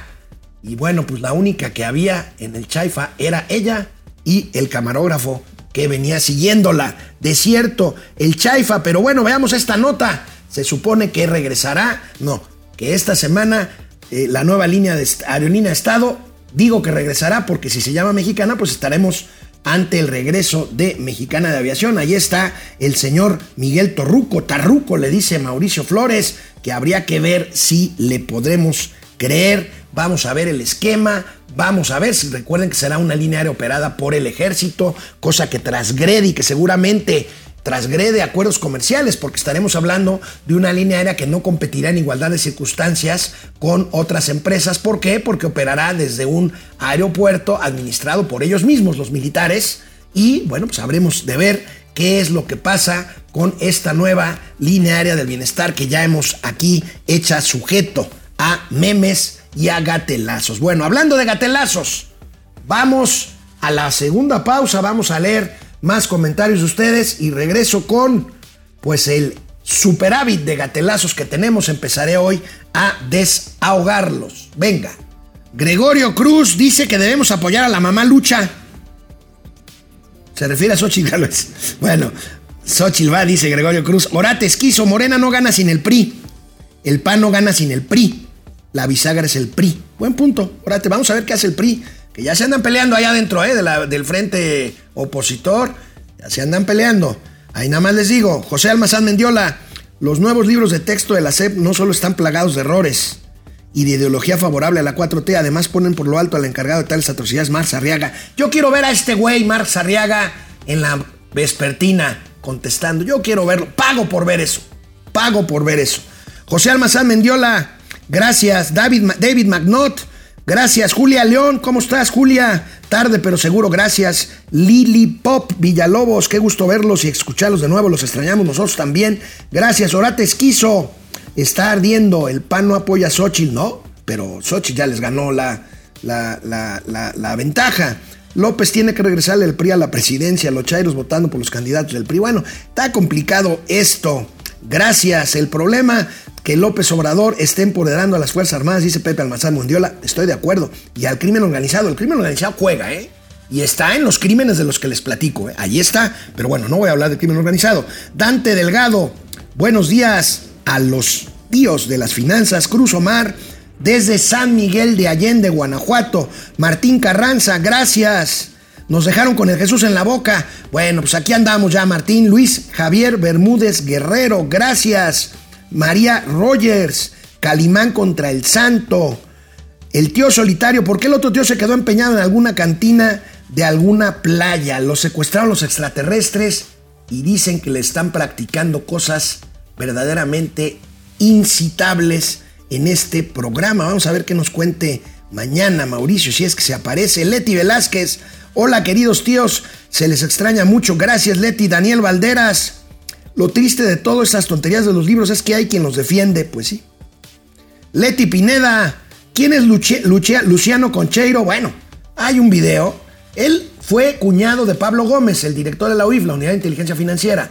[SPEAKER 1] Y bueno, pues la única que había en el chaifa era ella y el camarógrafo que venía siguiéndola. De cierto, el chaifa, pero bueno, veamos esta nota. Se supone que regresará, no, que esta semana eh, la nueva línea de aerolínea Estado, digo que regresará porque si se llama mexicana, pues estaremos ante el regreso de Mexicana de Aviación. Ahí está el señor Miguel Torruco, Tarruco le dice Mauricio Flores, que habría que ver si le podremos creer. Vamos a ver el esquema, vamos a ver si recuerden que será una línea aérea operada por el ejército, cosa que transgrede y que seguramente trasgrede acuerdos comerciales, porque estaremos hablando de una línea aérea que no competirá en igualdad de circunstancias con otras empresas. ¿Por qué? Porque operará desde un aeropuerto administrado por ellos mismos, los militares, y bueno, pues habremos de ver qué es lo que pasa con esta nueva línea aérea del bienestar que ya hemos aquí hecha sujeto a memes y a gatelazos. Bueno, hablando de gatelazos, vamos a la segunda pausa, vamos a leer más comentarios de ustedes y regreso con pues el superávit de gatelazos que tenemos. Empezaré hoy a desahogarlos. Venga. Gregorio Cruz dice que debemos apoyar a la mamá Lucha. Se refiere a Xochitl Gálvez. [laughs] Bueno, Xochitl va, dice Gregorio Cruz. Morate esquizo, Morena no gana sin el PRI. El PAN no gana sin el PRI. La bisagra es el PRI. Buen punto. Morate, vamos a ver qué hace el PRI que ya se andan peleando allá adentro ¿eh? del frente opositor. Ya se andan peleando. Ahí nada más les digo, José Almazán Mendiola, los nuevos libros de texto de la SEP no solo están plagados de errores y de ideología favorable a la 4T, además ponen por lo alto al encargado de tales atrocidades, Marx Arriaga. Yo quiero ver a este güey, Marx Arriaga, en la vespertina contestando. Yo quiero verlo. Pago por ver eso. Pago por ver eso. José Almazán Mendiola, gracias. David, David McNaught, gracias. Julia León, ¿cómo estás, Julia? Tarde, pero seguro, gracias. Lili Pop Villalobos, qué gusto verlos y escucharlos de nuevo. Los extrañamos nosotros también. Gracias. Orate Esquizo, está ardiendo. El PAN no apoya a Xochitl, ¿no? Pero Xochitl ya les ganó la, la, la, la, ventaja. López tiene que regresarle el PRI a la presidencia, los chairos votando por los candidatos del PRI. Bueno, está complicado esto. Gracias. El problema que López Obrador esté empoderando a las Fuerzas Armadas, dice Pepe Almazán Mundiola, estoy de acuerdo. Y al crimen organizado, el crimen organizado juega, ¿eh? Y está en los crímenes de los que les platico, ¿eh? Ahí está, pero bueno, no voy a hablar del crimen organizado. Dante Delgado, buenos días a los tíos de las finanzas, Cruz Omar, desde San Miguel de Allende, Guanajuato. Martín Carranza, gracias. Nos dejaron con el Jesús en la boca. Bueno, pues aquí andamos ya, Martín. Luis Javier Bermúdez Guerrero, gracias. María Rogers, Calimán contra el Santo. El tío solitario, ¿por qué el otro tío se quedó empeñado en alguna cantina de alguna playa? Lo secuestraron los extraterrestres y dicen que le están practicando cosas verdaderamente incitables en este programa. Vamos a ver qué nos cuente mañana Mauricio, si es que se aparece. Leti Velázquez, hola queridos tíos, se les extraña mucho. Gracias Leti. Daniel Valderas, lo triste de todas esas tonterías de los libros es que hay quien los defiende, pues sí. Leti Pineda, ¿quién es Luciano Concheiro? Bueno, hay un video. Él fue cuñado de Pablo Gómez, el director de la UIF, la Unidad de Inteligencia Financiera.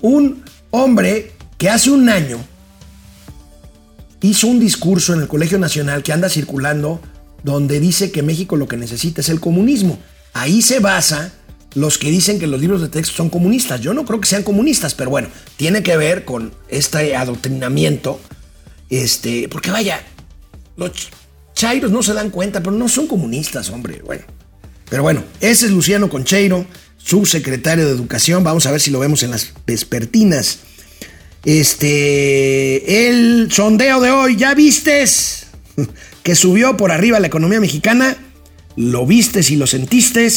[SPEAKER 1] Un hombre que hace un año hizo un discurso en el Colegio Nacional que anda circulando donde dice que México lo que necesita es el comunismo. Ahí se basa los que dicen que los libros de texto son comunistas. Yo no creo que sean comunistas, pero bueno, tiene que ver con este adoctrinamiento. Este, porque vaya, los chairos no se dan cuenta, pero no son comunistas, hombre. Bueno, pero bueno, ese es Luciano Concheiro, subsecretario de Educación. Vamos a ver si lo vemos en las vespertinas. Este, el sondeo de hoy, ¿ya vistes? [laughs] Que subió por arriba la economía mexicana. ¿Lo vistes y lo sentiste?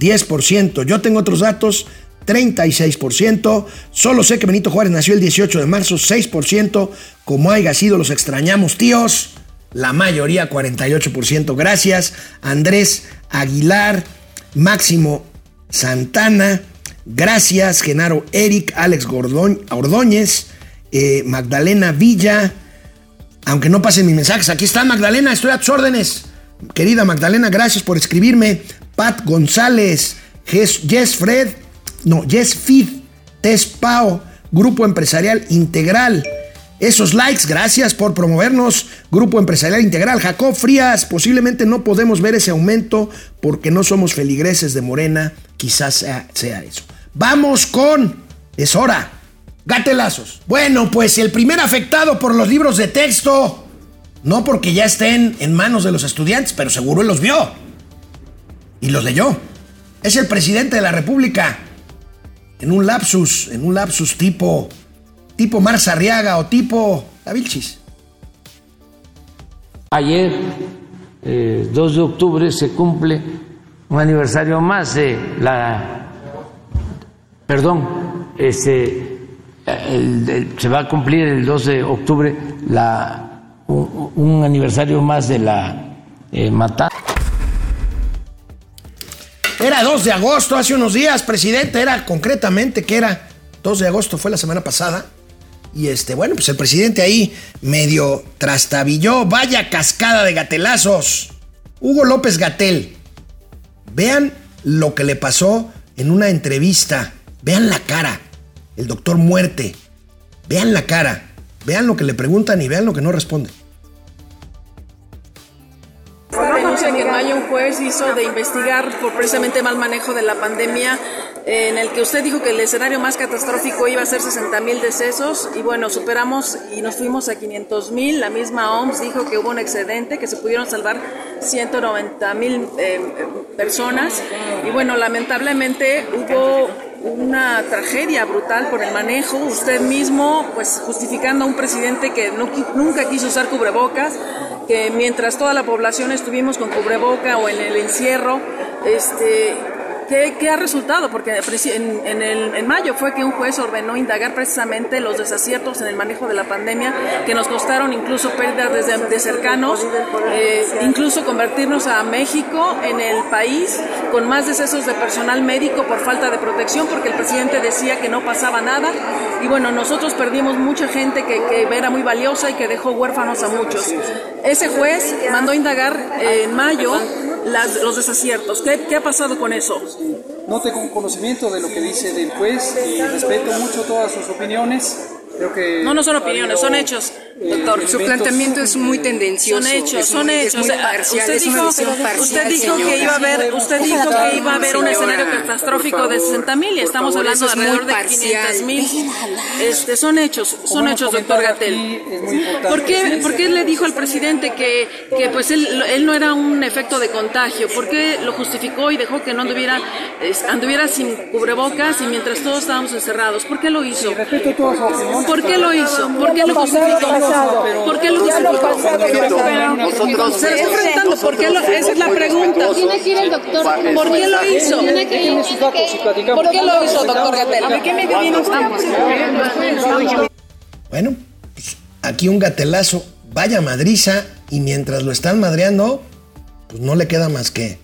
[SPEAKER 1] 10%. Yo tengo otros datos, 36%. Solo sé que Benito Juárez nació el 18 de marzo, 6%. Como haya sido, los extrañamos, tíos. La mayoría, 48%. Gracias. Andrés Aguilar, Máximo Santana. Gracias, Genaro Eric, Alex Ordóñez, eh, Magdalena Villa. Aunque no pasen mis mensajes, aquí está Magdalena, estoy a tus órdenes. Querida Magdalena, gracias por escribirme. Pat González, Jess Fred, no, Jess Fid, Tess Pao, Grupo Empresarial Integral. Esos likes, gracias por promovernos. Grupo Empresarial Integral, Jacob Frías, posiblemente no podemos ver ese aumento porque no somos feligreses de Morena, quizás sea, sea eso. Vamos con, es hora, gatelazos. Bueno, pues el primer afectado por los libros de texto, no porque ya estén en manos de los estudiantes, pero seguro él los vio y los leyó. Es el presidente de la República. En un lapsus, en un lapsus tipo, tipo Marzarriaga o tipo La Vilchis.
[SPEAKER 5] Ayer, eh, 2 de octubre, se cumple un aniversario más de la. Perdón, este, se va a cumplir el 2 de octubre la, un, un aniversario más de la eh, matanza.
[SPEAKER 1] Era 2 de agosto, hace unos días, presidente, era concretamente que era 2 de agosto, fue la semana pasada. Y este, bueno, pues el presidente ahí medio trastabilló, vaya cascada de gatelazos. Hugo López Gatel, vean lo que le pasó en una entrevista, vean la cara, el doctor muerte, vean la cara, vean lo que le preguntan y vean lo que no responde.
[SPEAKER 7] Hizo de investigar por precisamente mal manejo de la pandemia, en el que usted dijo que el escenario más catastrófico iba a ser 60 mil decesos y bueno, superamos y nos fuimos a 500 mil. La misma OMS dijo que hubo un excedente, que se pudieron salvar 190 mil eh, personas y bueno, lamentablemente hubo una tragedia brutal por el manejo. Usted mismo, pues justificando a un presidente que no nunca quiso usar cubrebocas, que mientras toda la población estuvimos con cubreboca o en el encierro, este, ¿qué, ha resultado? Porque en, el- mayo fue que un juez ordenó indagar precisamente los desaciertos en el manejo de la pandemia que nos costaron incluso pérdidas desde de cercanos, eh, incluso convertirnos a México en el país con más decesos de personal médico por falta de protección, porque el presidente decía que no pasaba nada. Y bueno, nosotros perdimos mucha gente que, era muy valiosa y que dejó huérfanos a muchos. Ese juez mandó indagar en mayo las- los desaciertos. ¿Qué, ¿Qué ha pasado con eso?
[SPEAKER 8] No tengo conocimiento de lo que dice del juez y respeto mucho todas sus opiniones. Creo que
[SPEAKER 7] No, no son opiniones,
[SPEAKER 8] habido,
[SPEAKER 7] son hechos,
[SPEAKER 8] eh,
[SPEAKER 7] doctor.
[SPEAKER 9] Su planteamiento es muy tendencioso.
[SPEAKER 7] Son hechos, son hechos. usted dijo, usted dijo que iba a haber, usted dijo que iba a haber un escenario catastrófico de
[SPEAKER 9] favor,
[SPEAKER 7] 60 mil y estamos hablando de alrededor de
[SPEAKER 9] parcial.
[SPEAKER 7] 500 mil. Este, son hechos, son hechos, doctor Gatel. ¿Por qué, ¿Por qué le dijo al presidente que, que pues él, él no era un efecto de contagio? ¿Por qué lo justificó y dejó que no anduviera, anduviera sin cubrebocas y mientras todos estábamos encerrados? ¿Por qué lo hizo?
[SPEAKER 8] Respeto.
[SPEAKER 7] ¿Por qué lo hizo? ¿Por qué lo justificó? ¿Por qué lo justificó?
[SPEAKER 10] Nosotros
[SPEAKER 7] Se lo estoy preguntando, ¿por qué lo, esa es la pregunta.
[SPEAKER 10] Tiene que ir el doctor.
[SPEAKER 7] ¿Por qué lo hizo? ¿Por qué lo hizo, doctor Gatel? ¿A qué medio viene usted?
[SPEAKER 1] Bueno, pues, aquí un gatelazo, vaya madriza, y mientras lo están madreando, pues no le queda más que.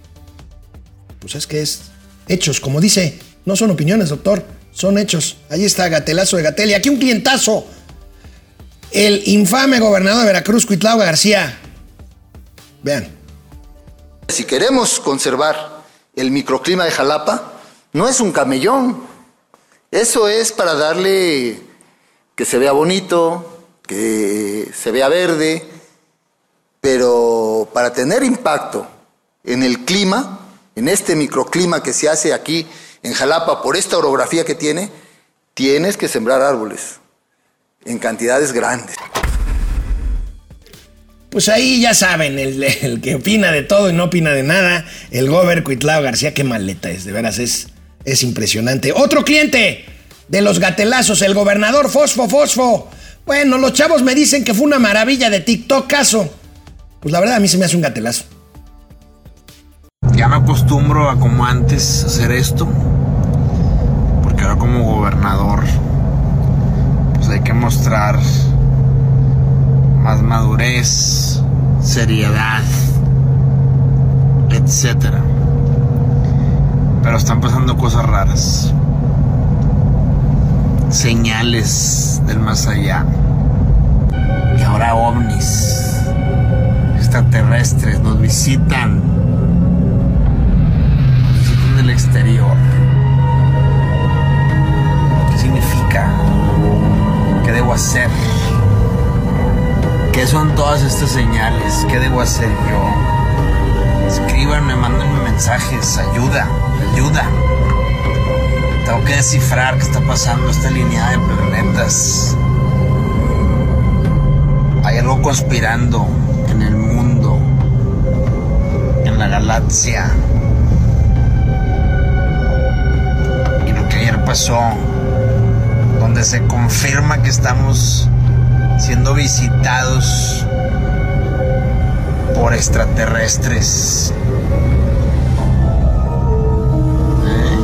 [SPEAKER 1] Pues es que es hechos, como dice, no son opiniones, doctor, son hechos. Ahí está, gatelazo de Gatel. Y aquí un clientazo. El infame gobernador de Veracruz, Cuitlao García. Vean.
[SPEAKER 11] Si queremos conservar el microclima de Jalapa, no es un camellón. Eso es para darle que se vea bonito, que se vea verde, pero para tener impacto en el clima, en este microclima que se hace aquí en Jalapa por esta orografía que tiene, tienes que sembrar árboles en cantidades grandes.
[SPEAKER 1] Pues ahí ya saben, el, el que opina de todo y no opina de nada, el gober Cuitlao García, qué maleta es, de veras es, es impresionante. Otro cliente de los gatelazos, el gobernador Fosfo Fosfo. Bueno, los chavos me dicen que fue una maravilla de TikTok caso. Pues la verdad a mí se me hace un gatelazo.
[SPEAKER 12] Ya me acostumbro a como antes hacer esto. Como gobernador, pues hay que mostrar más madurez, seriedad, etcétera. Pero están pasando cosas raras. Señales del más allá. Y ahora ovnis extraterrestres nos visitan visitan del exterior. ¿Qué significa? ¿Qué debo hacer? ¿Qué son todas estas señales? ¿Qué debo hacer yo? Escríbanme, mándenme mensajes, ayuda, ayuda. Tengo que descifrar qué está pasando esta línea de planetas. Hay algo conspirando en el mundo, en la galaxia. Y lo que ayer pasó, se confirma que estamos siendo visitados por extraterrestres. ¿Eh?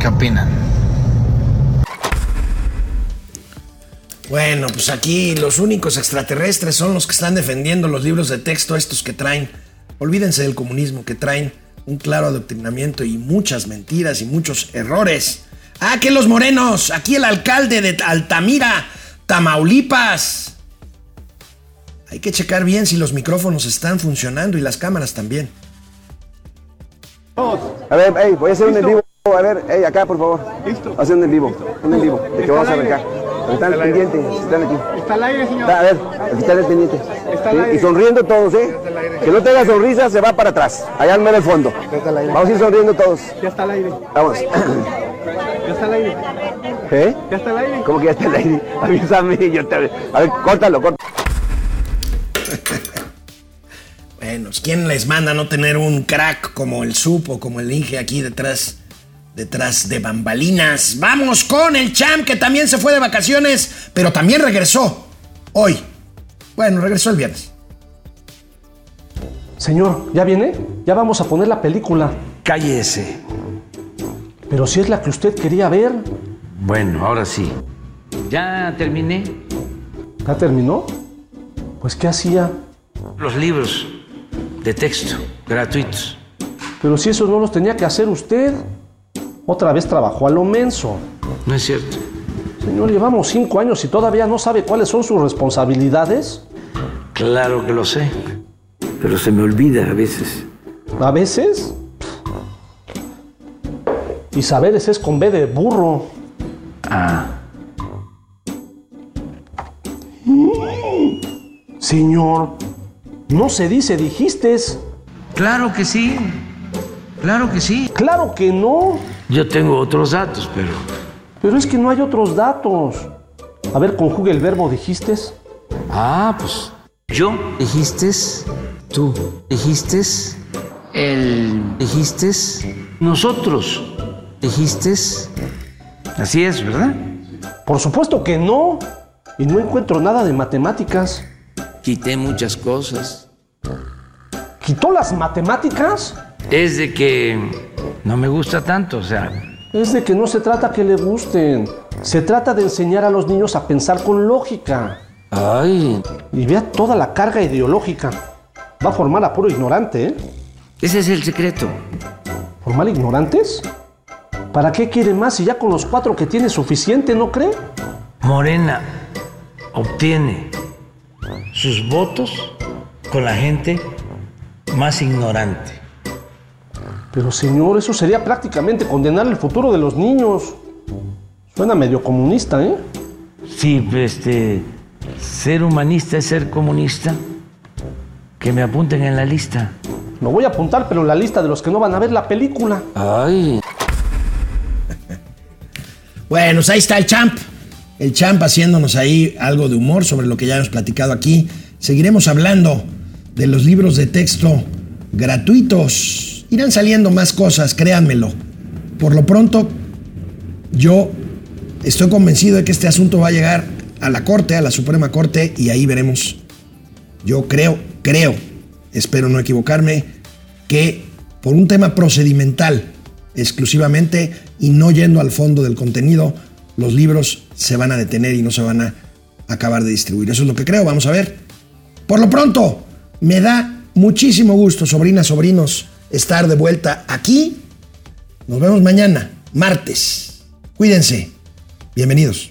[SPEAKER 12] ¿Qué opinan?
[SPEAKER 1] Bueno, pues aquí los únicos extraterrestres son los que están defendiendo los libros de texto estos que traen. Olvídense del comunismo, que traen un claro adoctrinamiento y muchas mentiras y muchos errores. Ah, que los morenos, aquí el alcalde de Altamira, Tamaulipas. Hay que checar bien si los micrófonos están funcionando y las cámaras también.
[SPEAKER 13] A ver, hey, voy a hacer un en vivo. A ver, hey, acá, por favor. Listo. Hacer un en vivo. Un en vivo. De que vamos a arrancar. Están pendientes, están aquí.
[SPEAKER 14] Está al aire, señor.
[SPEAKER 13] A ver, aquí están el pendiente.
[SPEAKER 14] Está al
[SPEAKER 13] Sí,
[SPEAKER 14] aire.
[SPEAKER 13] Y sonriendo todos, ¿eh? Que no tenga sonrisa, se va para atrás. Allá al mero el fondo. Vamos a ir sonriendo todos.
[SPEAKER 14] Ya está al aire.
[SPEAKER 13] Vamos.
[SPEAKER 14] Ya está al aire.
[SPEAKER 13] ¿Eh?
[SPEAKER 14] Ya está al aire.
[SPEAKER 13] ¿Cómo que ya está el aire? Avísame, yo te... A ver, córtalo, córtalo.
[SPEAKER 1] Bueno, ¿quién les manda no tener un crack como el Sup o como el Inge aquí detrás, detrás de bambalinas? Vamos con el Champ que también se fue de vacaciones, pero también regresó hoy. Bueno, regresó el viernes.
[SPEAKER 15] Señor, ¿ya viene? Ya vamos a poner la película.
[SPEAKER 5] Cállese.
[SPEAKER 15] Pero si es la que usted quería ver.
[SPEAKER 5] Bueno, ahora sí. Ya terminé.
[SPEAKER 15] ¿Ya terminó? Pues ¿qué hacía?
[SPEAKER 5] Los libros de texto gratuitos.
[SPEAKER 15] Pero si esos no los tenía que hacer usted. Otra vez trabajó a lo menso.
[SPEAKER 5] No es cierto.
[SPEAKER 15] Señor, llevamos cinco años y todavía no sabe cuáles son sus responsabilidades.
[SPEAKER 5] Claro que lo sé. Pero se me olvida a veces.
[SPEAKER 15] ¿A veces? Y saberes es con B de burro.
[SPEAKER 5] Ah.
[SPEAKER 15] Señor, no se dice dijiste.
[SPEAKER 5] Claro que sí. Claro que sí.
[SPEAKER 15] Claro que no.
[SPEAKER 5] Yo tengo otros datos, pero...
[SPEAKER 15] Pero es que no hay otros datos. A ver, conjugue el verbo dijiste.
[SPEAKER 5] Ah, pues yo dijiste, tú dijiste, él dijiste, nosotros dijiste. Así es, ¿verdad?
[SPEAKER 15] Por supuesto que no. Y no encuentro nada de matemáticas.
[SPEAKER 5] Quité muchas cosas.
[SPEAKER 15] ¿Quitó las matemáticas?
[SPEAKER 5] Es de que no me gusta tanto, o sea...
[SPEAKER 15] Es de que no se trata que le gusten. Se trata de enseñar a los niños a pensar con lógica.
[SPEAKER 5] Ay.
[SPEAKER 15] Y vea toda la carga ideológica. Va a formar a puro ignorante, ¿eh?
[SPEAKER 5] Ese es el secreto.
[SPEAKER 15] ¿Formar ignorantes? ¿Para qué quiere más si ya con los cuatro que tiene suficiente, no cree?
[SPEAKER 5] Morena obtiene sus votos con la gente más ignorante.
[SPEAKER 15] Pero señor, eso sería prácticamente condenar el futuro de los niños. Suena medio comunista, ¿eh?
[SPEAKER 5] Sí, este, ser humanista es ser comunista. Que me apunten en la lista.
[SPEAKER 15] Lo voy a apuntar, pero en la lista de los que no van a ver la película.
[SPEAKER 5] Ay. [laughs]
[SPEAKER 1] Bueno, pues ahí está el champ. El champ haciéndonos ahí algo de humor sobre lo que ya hemos platicado aquí. Seguiremos hablando de los libros de texto gratuitos. Irán saliendo más cosas, créanmelo. Por lo pronto, yo estoy convencido de que este asunto va a llegar a la Corte, a la Suprema Corte, y ahí veremos. Yo creo, creo, espero no equivocarme, que por un tema procedimental exclusivamente y no yendo al fondo del contenido, los libros se van a detener y no se van a acabar de distribuir. Eso es lo que creo, vamos a ver. Por lo pronto, me da muchísimo gusto, sobrinas, sobrinos, estar de vuelta aquí. Nos vemos mañana, martes. Cuídense. Bienvenidos.